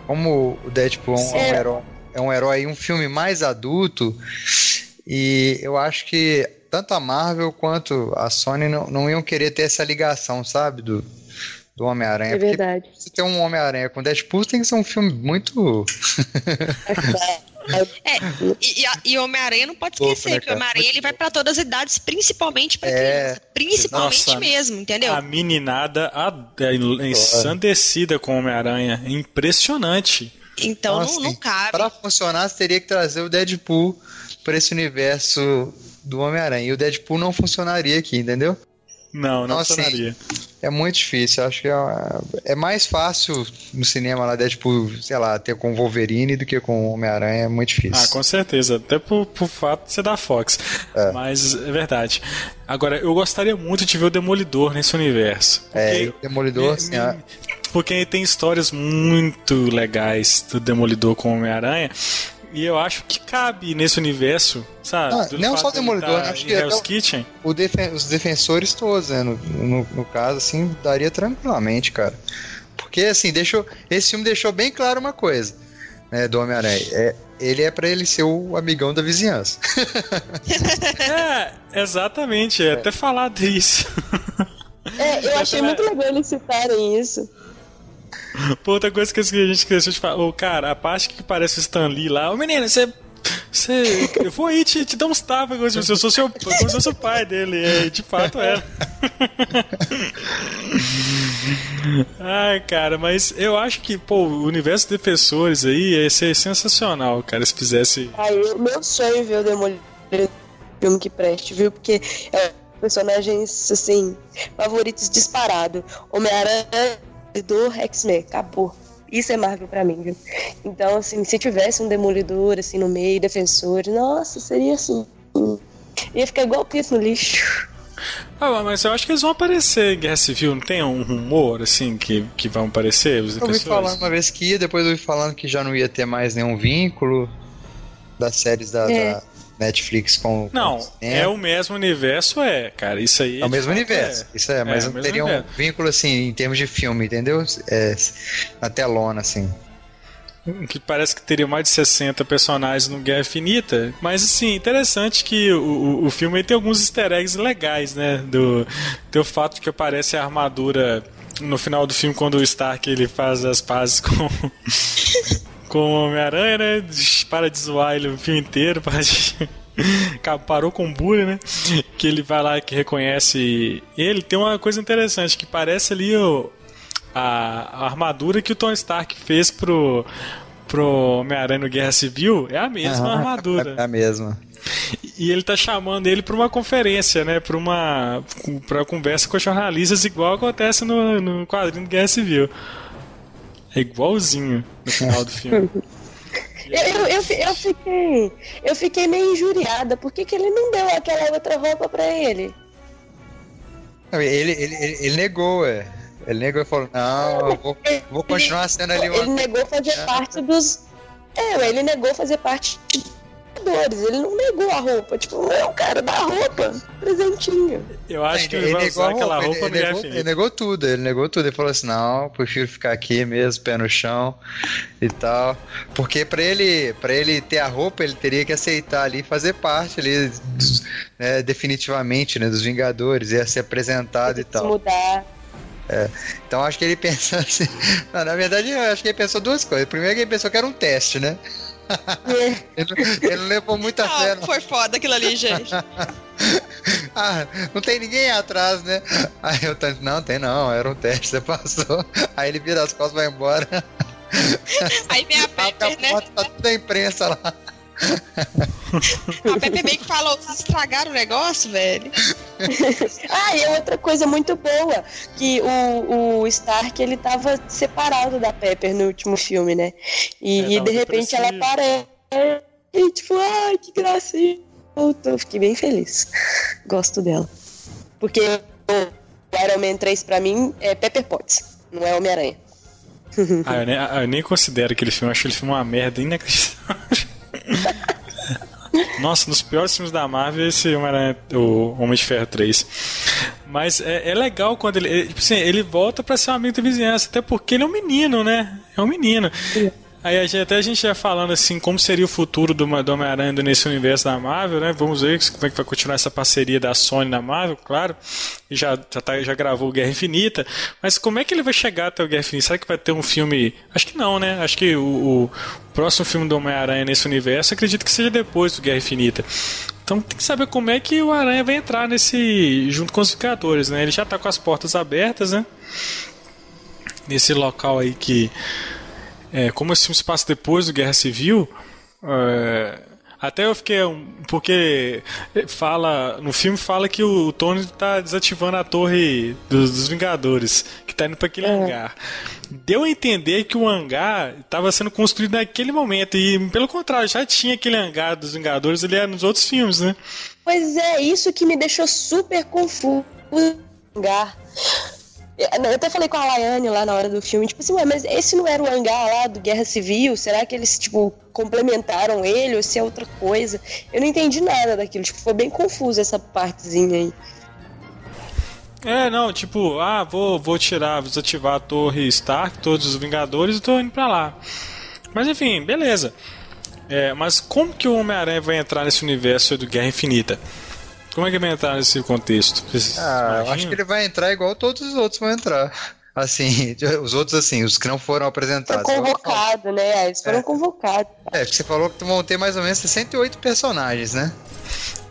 Como o Deadpool é um, É. herói, é um herói, um filme mais adulto, e eu acho que tanto a Marvel quanto a Sony não, não iam querer ter essa ligação, sabe? Do, do Homem-Aranha. É verdade. se tem um Homem-Aranha com Deadpool, tem que ser um filme muito. É, e, e, Homem-Aranha não pode esquecer, né, porque o? Homem-Aranha ele vai pra todas as idades, principalmente pra É, criança. Principalmente Nossa, mesmo, entendeu? A meninada a- é ensandecida com o Homem-Aranha. Impressionante. Então Então, não, assim, não cabe. Pra funcionar, você teria que trazer o Deadpool pra esse universo do Homem-Aranha. E o Deadpool não funcionaria aqui, entendeu? Não, não Nossa, funcionaria. É muito difícil. Acho que é, é mais fácil no cinema lá, Deadpool, sei lá, ter com o Wolverine do que com o Homem-Aranha. É muito difícil. Ah, com certeza. Até por, por fato de ser da Fox. É. Mas é verdade. Agora, eu gostaria muito de ver o Demolidor nesse universo. É, o Porque, Demolidor, me- ah, porque tem histórias muito legais do Demolidor com o Homem-Aranha. E eu acho que cabe nesse universo, sabe? Ah, não só o dele Demolidor, tá acho que até Hell's o- Kitchen. o defen- os defensores todos, né? No, no, no caso, assim, daria tranquilamente, cara. Porque, assim, deixou, esse filme deixou bem claro uma coisa, né, do Homem-Aranha. É, ele é pra ele ser o amigão da vizinhança. É, exatamente. É até falado isso. É, eu achei muito legal eles citarem isso. Pô, outra coisa que a gente esqueceu de falar. Ô, cara, a parte que parece o Stan Lee lá. Ô, menina, você. Você. Eu vou aí te, te dar uns tapas como se eu sou seu, como se eu fosse o pai dele. É, de fato é. Ai, cara, mas eu acho que, pô, o universo de defensores aí ia ser sensacional, cara, se fizesse. Aí, meu sonho é ver o Demolidor filme que preste, viu? Porque é personagens, assim, favoritos disparado. Homem-Aranha, Demolidor, X-Men, acabou. Isso é Marvel pra mim, viu? Então, assim, se tivesse um Demolidor, assim, no meio, defensores, nossa, seria assim... Ia ficar igual o Piso no lixo. Ah, mas eu acho que eles vão aparecer em Guerra Civil, não tem um rumor, assim, que, que vão aparecer os Eu ouvi falando uma vez que ia, depois eu ouvi falando que já não ia ter mais nenhum vínculo das séries da, É. da Netflix com com Não, o é o mesmo universo, é, cara. Isso aí. É o de mesmo fato, universo, isso é, mas É, o não teria um universo. vínculo assim em termos de filme, entendeu? É, na telona, assim. Que parece que teria mais de 60 personagens no Guerra Infinita. Mas, assim, interessante que o, o, o filme tem alguns easter eggs legais, né? Do, tem o fato de que aparece a armadura no final do filme, quando o Stark ele faz as pazes com. Com o Homem-Aranha, né? Para de zoar ele o filme inteiro. Para de... Parou com o bullying, né? Que ele vai lá que reconhece ele. Tem uma coisa interessante que parece ali o, a, a armadura que o Tony Stark fez pro, pro Homem-Aranha no Guerra Civil. É a mesma Aham, armadura. É a mesma. E ele tá chamando ele pra uma conferência, né? Pra uma. pra conversa com jornalistas, igual acontece no, no quadrinho do Guerra Civil. É igualzinho no final do filme. Eu, eu, eu, fiquei. Eu fiquei meio injuriada. Por que, que ele não deu aquela outra roupa pra ele? Ele, ele, ele, ele negou, é. Ele negou e falou, não, eu vou, vou continuar sendo ali uma... Ele negou fazer parte dos. É, ele negou fazer parte dos Ele não negou a roupa. Tipo, não é o cara da roupa. Presentinho. Eu acho que ele, ele vai negou usar a aquela roupa, ele, ele Guerra negou, ele negou tudo, ele negou tudo. Ele falou assim: não, prefiro ficar aqui mesmo, pé no chão e tal. Porque pra ele, pra ele ter a roupa, ele teria que aceitar ali, fazer parte ali, dos- né, definitivamente, né, dos Vingadores, ia ser apresentado e Se tal. mudar. Então acho que ele pensou assim. Não, na verdade, eu acho que ele pensou duas coisas. Primeiro que ele pensou que era um teste, né? Ele, ele levou muita fé, Ah, foi foda aquilo ali, gente. Ah, não tem ninguém atrás, né? Aí eu tô, não, tem não, era um teste, você passou. Aí ele vira as costas e vai embora. Aí vem a Pepper, né? tá tudo a imprensa lá. A Pepper meio que falou, vocês estragaram o negócio, velho. Ah, e outra coisa muito boa, que o, o Stark, ele tava separado da Pepper no último filme, né? E, É, e de repente ela aparece. E tipo, ai, que gracinha. Eu fiquei bem feliz. Gosto dela. Porque o Iron Man 3 pra mim é Pepper Potts, não é Homem-Aranha. Ah, eu nem, eu nem considero aquele filme, eu acho aquele filme uma merda inacreditável. Nossa, nos piores filmes da Marvel, esse Homem-Aranha, o Homem de Ferro 3. Mas é, é legal quando ele. ele, tipo assim, ele volta pra ser um amigo da vizinhança, até porque ele é um menino, né? É um menino. Aí até a gente já falando assim, como seria o futuro do, Homem-Aranha nesse universo da Marvel, né? Vamos ver como é que vai continuar essa parceria da Sony na Marvel, claro. Já, já, tá, já gravou Guerra Infinita. Mas como é que ele vai chegar até o Guerra Infinita? Será que vai ter um filme. Acho que não, né? Acho que o, o próximo filme do Homem-Aranha nesse universo acredito que seja depois do Guerra Infinita. Então tem que saber como é que o Aranha vai entrar nesse. junto com os Vingadores, né? Ele já tá com as portas abertas, né? Nesse local aí que. É, como esse filme se passa depois do Guerra Civil, é, até eu fiquei um, porque fala no filme fala que o Tony tá desativando a torre dos, dos Vingadores, que tá indo para aquele hangar. Deu a entender que o hangar estava sendo construído naquele momento e pelo contrário já tinha aquele hangar dos Vingadores ali nos outros filmes, né? Pois é, isso que me deixou super confuso. Hangar. Eu até falei com a Laiane lá na hora do filme, tipo assim, mas esse não era o hangar lá do Guerra Civil? Será que eles, tipo, complementaram ele ou se é outra coisa? Eu não entendi nada daquilo, tipo, foi bem confuso essa partezinha aí. É, não, tipo, ah, vou, vou tirar, vou desativar a torre Stark, todos os Vingadores e tô indo pra lá. Mas enfim, beleza. É, mas como que o Homem-Aranha vai entrar nesse universo do Guerra Infinita? Como é que vai entrar nesse contexto? Vocês Ah, eu acho que ele vai entrar igual todos os outros vão entrar. Assim, os outros assim, os que não foram Foi apresentados. convocado, né? Eles foram É. convocados. É, porque você falou que vão ter mais ou menos 68 personagens, né?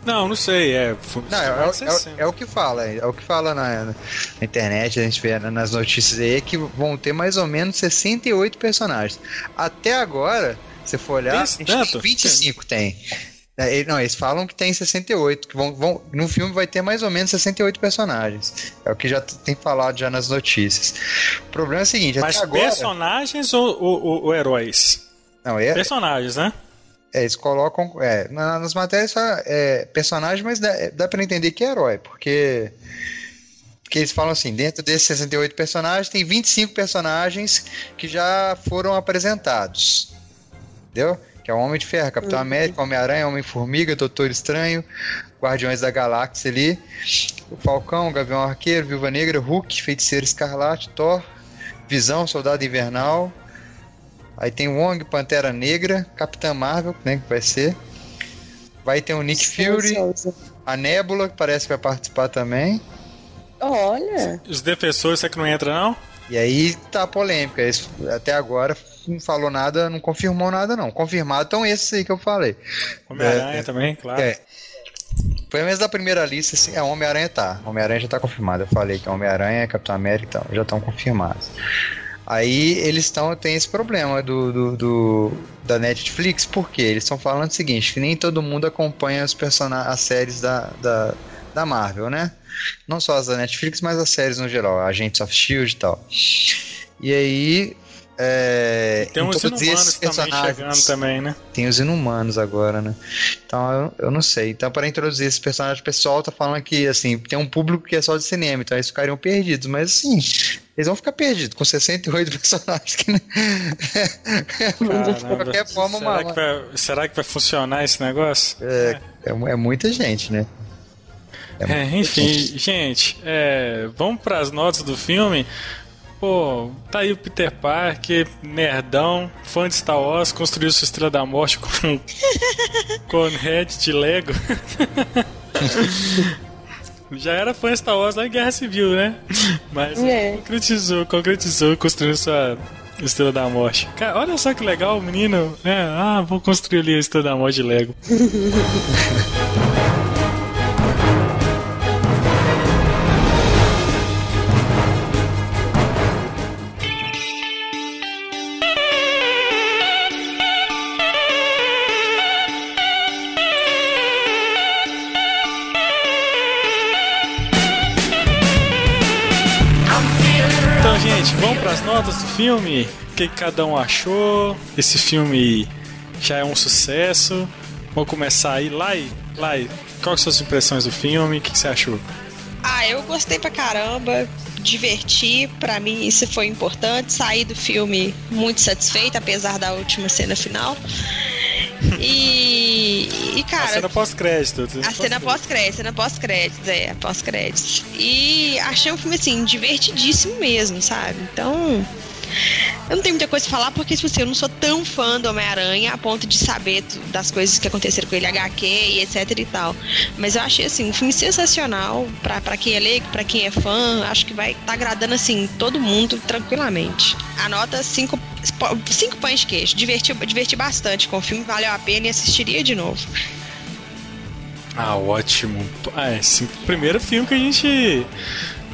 Não, não sei, é. foi- Não, é, é- sim. é o que fala, é o que fala na, na internet, a gente vê nas notícias aí, que vão ter mais ou menos 68 personagens. Até agora, se for olhar, tem 25 tem. É, Não, eles falam que tem 68, que vão, vão, no filme vai ter mais ou menos 68 personagens. É o que já tem falado já nas notícias. O problema é o seguinte, Mas até agora... personagens ou, ou- ou- heróis? Não, é, Personagens, né? é, eles colocam. É, na- nas matérias é personagem, mas dá, dá pra entender que é herói, porque. Porque eles falam assim: dentro desses 68 personagens, tem 25 personagens que já foram apresentados. Entendeu? Que é o Homem de Ferro, Capitão América, Homem-Aranha, Homem-Formiga, Doutor Estranho, Guardiões da Galáxia ali, o Falcão, o Gavião Arqueiro, Viúva Negra, Hulk, Feiticeiro Escarlate, Thor, Visão, Soldado Invernal. Aí tem o Wong, Pantera Negra, Capitã Marvel, né, que vai ser. Vai ter o Nick Fury, a Nebula, que parece que vai participar também. Olha, Os defensores, será que não entra, não? E aí tá a polêmica. Eles, até agora não falou nada, não confirmou nada, não. Confirmado estão esses aí que eu falei. Homem-Aranha É, é. também, claro. É. Pelo menos da primeira lista, assim, é Homem-Aranha tá. Homem-Aranha já tá confirmado. Eu falei que é Homem-Aranha, Capitão América e tal, já estão confirmados. Aí eles estão tem esse problema do, do, do- da Netflix, porque eles estão falando o seguinte, que nem todo mundo acompanha os persona as séries da, da, da Marvel, né? Não só as da Netflix, mas as séries no geral, Agents of Shield e tal. E aí é, Tem uns introduzir inumanos esses também personagens- chegando também, né? tem os inumanos agora, né? Então eu, eu não sei. Então, para introduzir esse personagem, o pessoal tá falando que assim, tem um público que é só de cinema, então eles ficariam perdidos. Mas assim, eles vão ficar perdidos com 68 personagens que né? de qualquer forma, será, mano. que vai, será que vai funcionar esse negócio? É, é, mu- é muita gente, né? É, enfim, gente, é, vamos para as notas do filme. Pô, tá aí o Peter Parker, nerdão, fã de Star Wars, construiu sua Estrela da Morte com, com head de Lego. Já era fã de Star Wars lá em Guerra Civil, né? Mas É. concretizou, concretizou, construiu sua Estrela da Morte. Cara, olha só que legal o menino. né? ah, vou construir ali a Estrela da Morte de Lego. as notas do filme. O que cada um achou? Esse filme já é um sucesso. Vamos começar aí. Lai, Lai, quais são as suas impressões do filme? O que, que você achou? Ah, eu gostei pra caramba, diverti, pra mim isso foi importante, saí do filme muito satisfeita, apesar da última cena final. E, e a cara, cena pós-crédito. a cena pós-crédito, cena pós-créditos, é, pós-créditos. E achei um filme assim, divertidíssimo mesmo, sabe? Então, eu não tenho muita coisa pra falar porque, tipo assim, eu não sou tão fã do Homem-Aranha a ponto de saber das coisas que aconteceram com ele, HQ e etc e tal. Mas eu achei, assim, um filme sensacional pra, quem é leigo, pra quem é fã. Acho que vai tá agradando, assim, todo mundo tranquilamente. A nota 5 cinco pães de queijo. Diverti, diverti bastante com o filme, valeu a pena e assistiria de novo. Ah, ótimo. Ah, é, sim, primeiro filme que a gente.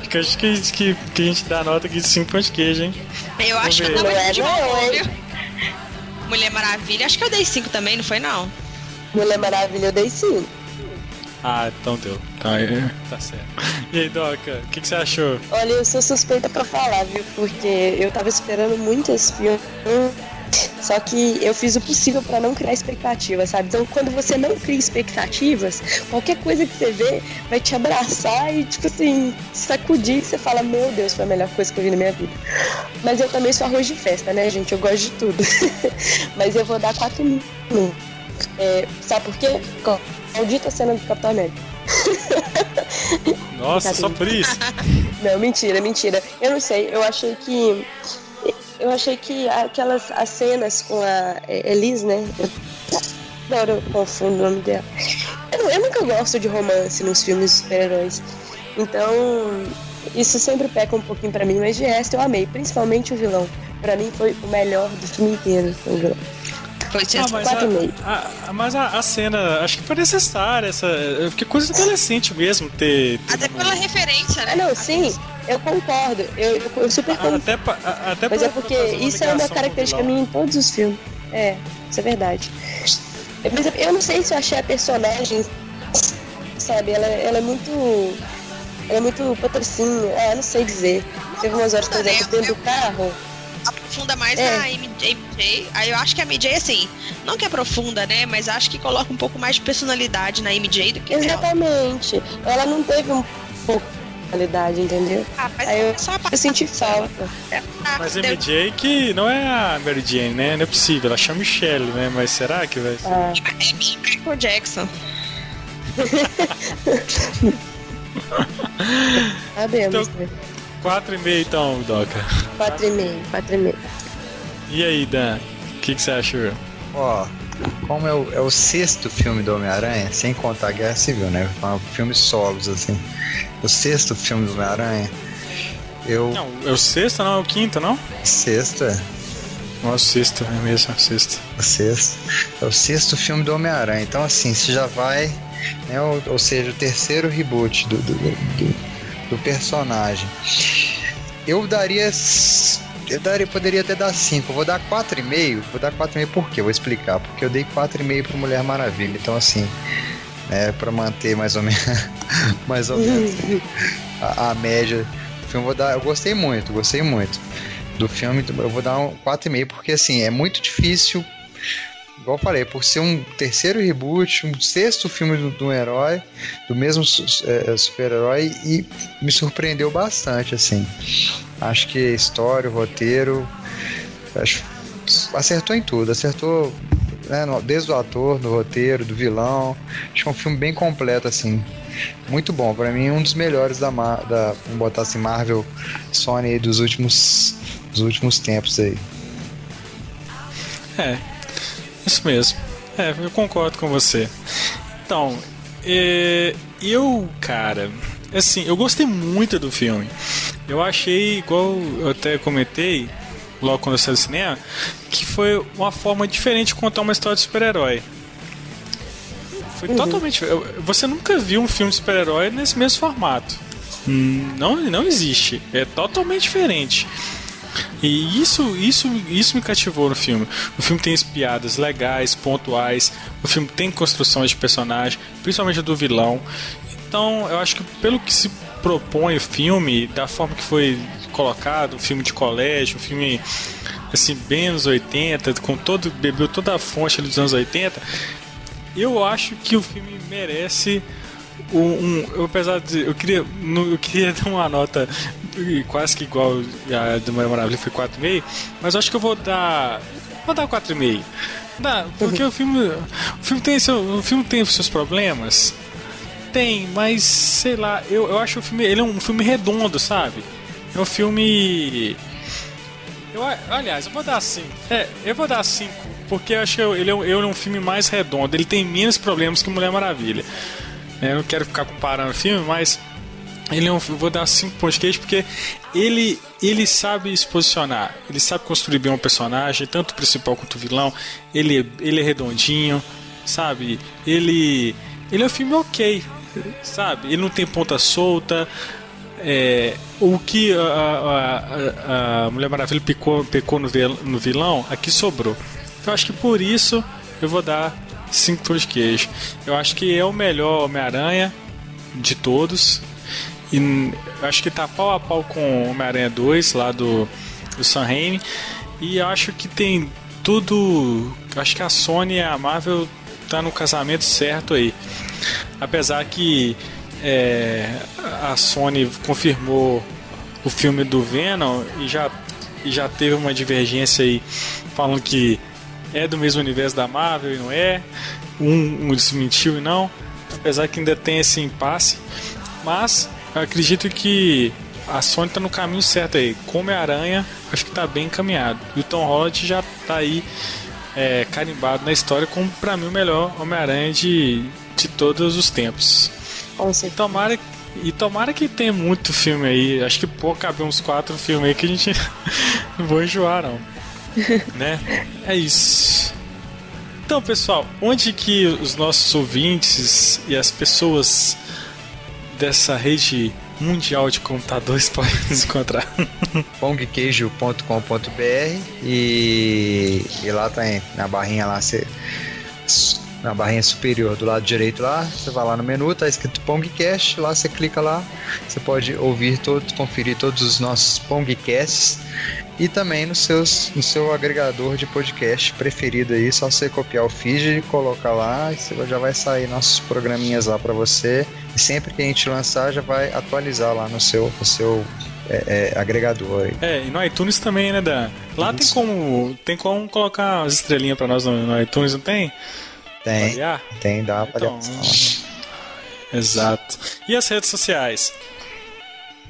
Que, acho que, que, que a gente dá nota aqui de 5 pães de queijo, hein? Eu acho que eu ver. tava Não é de hein? viu? Mulher Maravilha, acho que eu dei 5 também, não foi não? Mulher Maravilha, eu dei sim. Ah, então deu. Tá, é, tá certo. E aí, Doca, o que, que você achou? Olha, eu sou suspeita pra falar, viu? Porque eu tava esperando muito esse filme. Só que eu fiz o possível pra não criar expectativas, sabe? Então, quando você não cria expectativas, qualquer coisa que você vê vai te abraçar e, tipo assim, sacudir. Você fala: Meu Deus, foi a melhor coisa que eu vi na minha vida. Mas eu também sou arroz de festa, né, gente? Eu gosto de tudo. Mas eu vou dar 4 mil. É, sabe por quê? Maldita cena do Capitão América. Nossa, só por isso. Não, mentira, mentira. Eu não sei, eu achei que. Eu achei que aquelas as cenas com a Elise, né? Eu, agora eu confundo o nome dela. Eu, eu nunca gosto de romance nos filmes de super-heróis. Então, isso sempre peca um pouquinho pra mim, mas de resto eu amei, principalmente o vilão. Pra mim foi o melhor do filme inteiro, o vilão. Foi Ah, mas quatro meio. a, a- mas a, a cena, acho que foi necessária. Essa, porque coisa de adolescente mesmo ter. ter Até pela referência, né? Ah, não, sim, eu concordo. Eu, eu, eu super Ah, concordo. até, pa- a- até Mas pra- é porque isso é uma característica minha em todos os filmes. É, isso é verdade. Mas eu não sei se eu achei a personagem, sabe, ela, ela é muito. Ela é muito patrocínio, é, eu não sei dizer. Teve umas horas, por exemplo, dentro do carro. Aprofunda mais É. na MJ, MJ. Aí eu acho que a MJ, assim, não que aprofunda, né? Mas acho que coloca um pouco mais de personalidade na MJ do que. Exatamente. Ela não teve um pouco de qualidade, entendeu? Ah, mas Aí eu, só a eu senti falta. Ah, Mas deu- MJ que não é a Mary Jane, né? Não é possível. Ela chama Michelle, né? Mas será que vai ser? Ah, É Michael Jackson. sabemos, Então- né? 4,5 então, Doca. 4,5, 4,5. E aí, Dan? O que, que você achou? Ó, como é o, é o sexto filme do Homem-Aranha, sem contar a Guerra Civil, né? Filmes solos, assim. O sexto filme do Homem-Aranha, eu. Não, é o sexto, não? É o quinto, não? Sexto, é. Não é o sexto, é mesmo, é o sexto. O sexto. É o sexto filme do Homem-Aranha. Então, assim, você já vai. Né, ou, ou seja, o terceiro reboot do, do, do, do personagem. Eu daria eu daria, poderia até dar 5. Eu vou dar 4,5. Vou dar 4,5 por quê? Vou explicar. Porque eu dei 4,5 pra Mulher Maravilha. Então, assim, né, pra manter mais ou menos, mais ou menos a, a média do filme, vou dar. Eu gostei muito, gostei muito do filme. Eu vou dar um 4,5 porque, assim, é muito difícil igual falei, por ser um terceiro reboot, um sexto filme do, do herói, do mesmo é, super-herói, e me surpreendeu bastante, assim. Acho que história, roteiro, acho, acertou em tudo, acertou né, desde o ator, do roteiro, do vilão. Acho que é um filme bem completo, assim. Muito bom, para mim um dos melhores da, da vamos botar assim, Marvel Sony dos últimos, dos últimos tempos aí. É, isso mesmo. É, eu concordo com você. Então, é, eu, cara, assim, eu gostei muito do filme. Eu achei, igual eu até comentei, logo quando eu saí do cinema, que foi uma forma diferente de contar uma história de super-herói. Foi uhum. totalmente. Você nunca viu um filme de super-herói nesse mesmo formato. Não, não existe. É totalmente diferente. E isso, isso, isso me cativou no filme. O filme tem piadas legais, pontuais. O filme tem construção de personagem, principalmente do vilão. Então, eu acho que pelo que se propõe o filme, da forma que foi colocado, um filme de colégio, um filme assim, bem anos 80, com todo, bebeu toda a fonte dos anos 80, eu acho que o filme merece um, um, apesar de eu queria eu queria dar uma nota quase que igual a do Mulher Maravilha foi 4,5, mas acho que eu vou dar vou dar 4,5. Dá, porque o filme o filme tem seu, o filme tem os seus problemas. Tem, mas sei lá, eu, eu acho o filme ele é um filme redondo, sabe? É um filme eu, aliás, eu vou dar 5. É, eu vou dar 5, porque eu acho que ele é, ele é um filme mais redondo. Ele tem menos problemas que Mulher Maravilha. Eu não quero ficar comparando o filme, mas ele é vou dar 5 pontos de queijo porque ele, ele sabe se posicionar, ele sabe construir bem um personagem, tanto o principal quanto o vilão. Ele, ele é redondinho, sabe? Ele, ele é um filme ok, sabe? Ele não tem ponta solta. É, o que a, a, a, Mulher Maravilha pecou, pecou no, no vilão, aqui sobrou. Eu acho que por isso eu vou dar 5 pães de queijo. Eu acho que é o melhor Homem-Aranha de todos. E acho que tá pau a pau com Homem-Aranha 2 lá do, do Sam Raimi. E acho que tem tudo. Acho que a Sony e a Marvel tá no casamento certo aí. Apesar que é, a Sony confirmou o filme do Venom e já, e já teve uma divergência aí falando que é do mesmo universo da Marvel e não é. Um, um desmentiu e não. Apesar que ainda tem esse impasse. Mas eu acredito que a Sony está no caminho certo aí. Como é aranha, acho que está bem encaminhado. E o Tom Holland já está aí é, carimbado na história como para mim o melhor Homem-Aranha de, de todos os tempos. E tomara, e tomara que tenha muito filme aí. Acho que pô, cabe uns quatro filmes aí que a gente não vou enjoar não. né? É isso. Então, pessoal, onde que os nossos ouvintes e as pessoas dessa rede mundial de computadores podem nos encontrar? pongqueijo.com.br e, e lá tá na barrinha lá você na barrinha superior do lado direito lá, você vai lá no menu, tá escrito Pongcast, lá você clica lá, você pode ouvir todos, conferir todos os nossos Pongcasts e também no, seus, no seu agregador de podcast preferido aí, só você copiar o feed, colocar lá e você já vai sair nossos programinhas lá para você. E sempre que a gente lançar, já vai atualizar lá no seu, no seu é, é, agregador. Aí. É, e no iTunes também, né, Dan? Lá Isso. tem como, tem como colocar as estrelinhas para nós no, no, iTunes, não tem? Tem. Tem, dá uma então, Exato. E as redes sociais?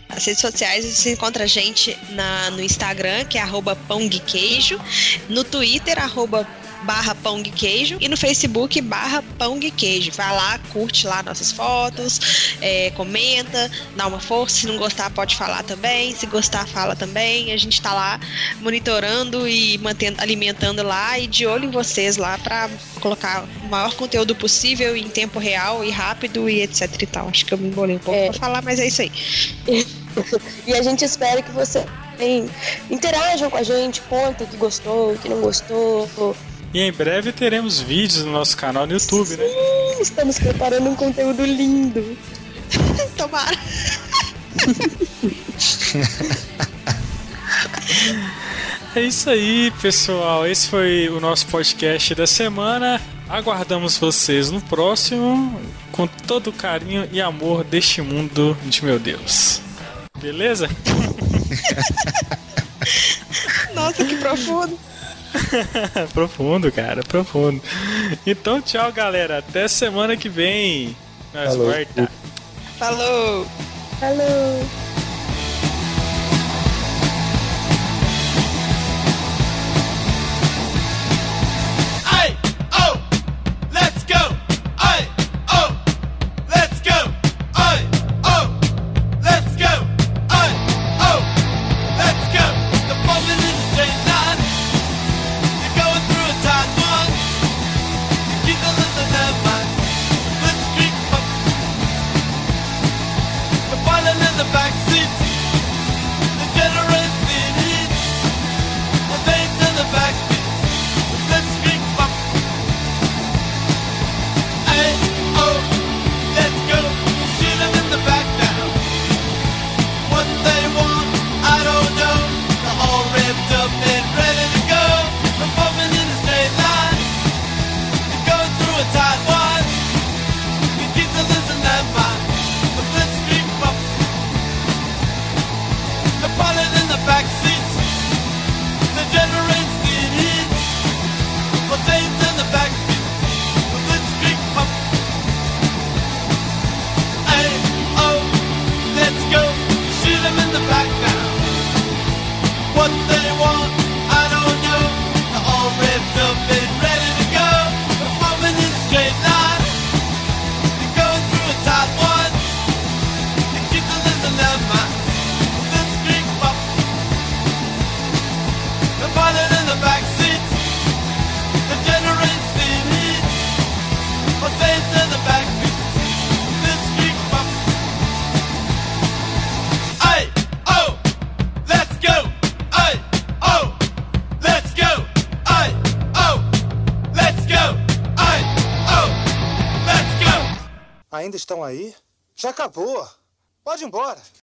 As redes sociais você encontra a gente na, no Instagram, que é arroba pãoqueijo, no Twitter, arroba barra pão e queijo e no Facebook barra pão e queijo. Vai lá, curte lá nossas fotos, é, comenta, dá uma força. Se não gostar, pode falar também. Se gostar, fala também. A gente tá lá monitorando e mantendo, alimentando lá e de olho em vocês lá para colocar o maior conteúdo possível em tempo real e rápido e etc e tal. Acho que eu me embolei um pouco é. pra falar, mas é isso aí. e a gente espera que você interajam com a gente, conta que gostou, que não gostou, e em breve teremos vídeos no nosso canal no YouTube, né? Sim, né? Estamos preparando um conteúdo lindo. Tomara. É isso aí, pessoal. Esse foi o nosso podcast da semana. Aguardamos vocês no próximo com todo o carinho e amor deste mundo de meu Deus. Beleza? Nossa, que profundo. profundo, cara, profundo. Então, tchau, galera. Até semana que vem. Nós Falou. Falou. Falou. Pode ir embora.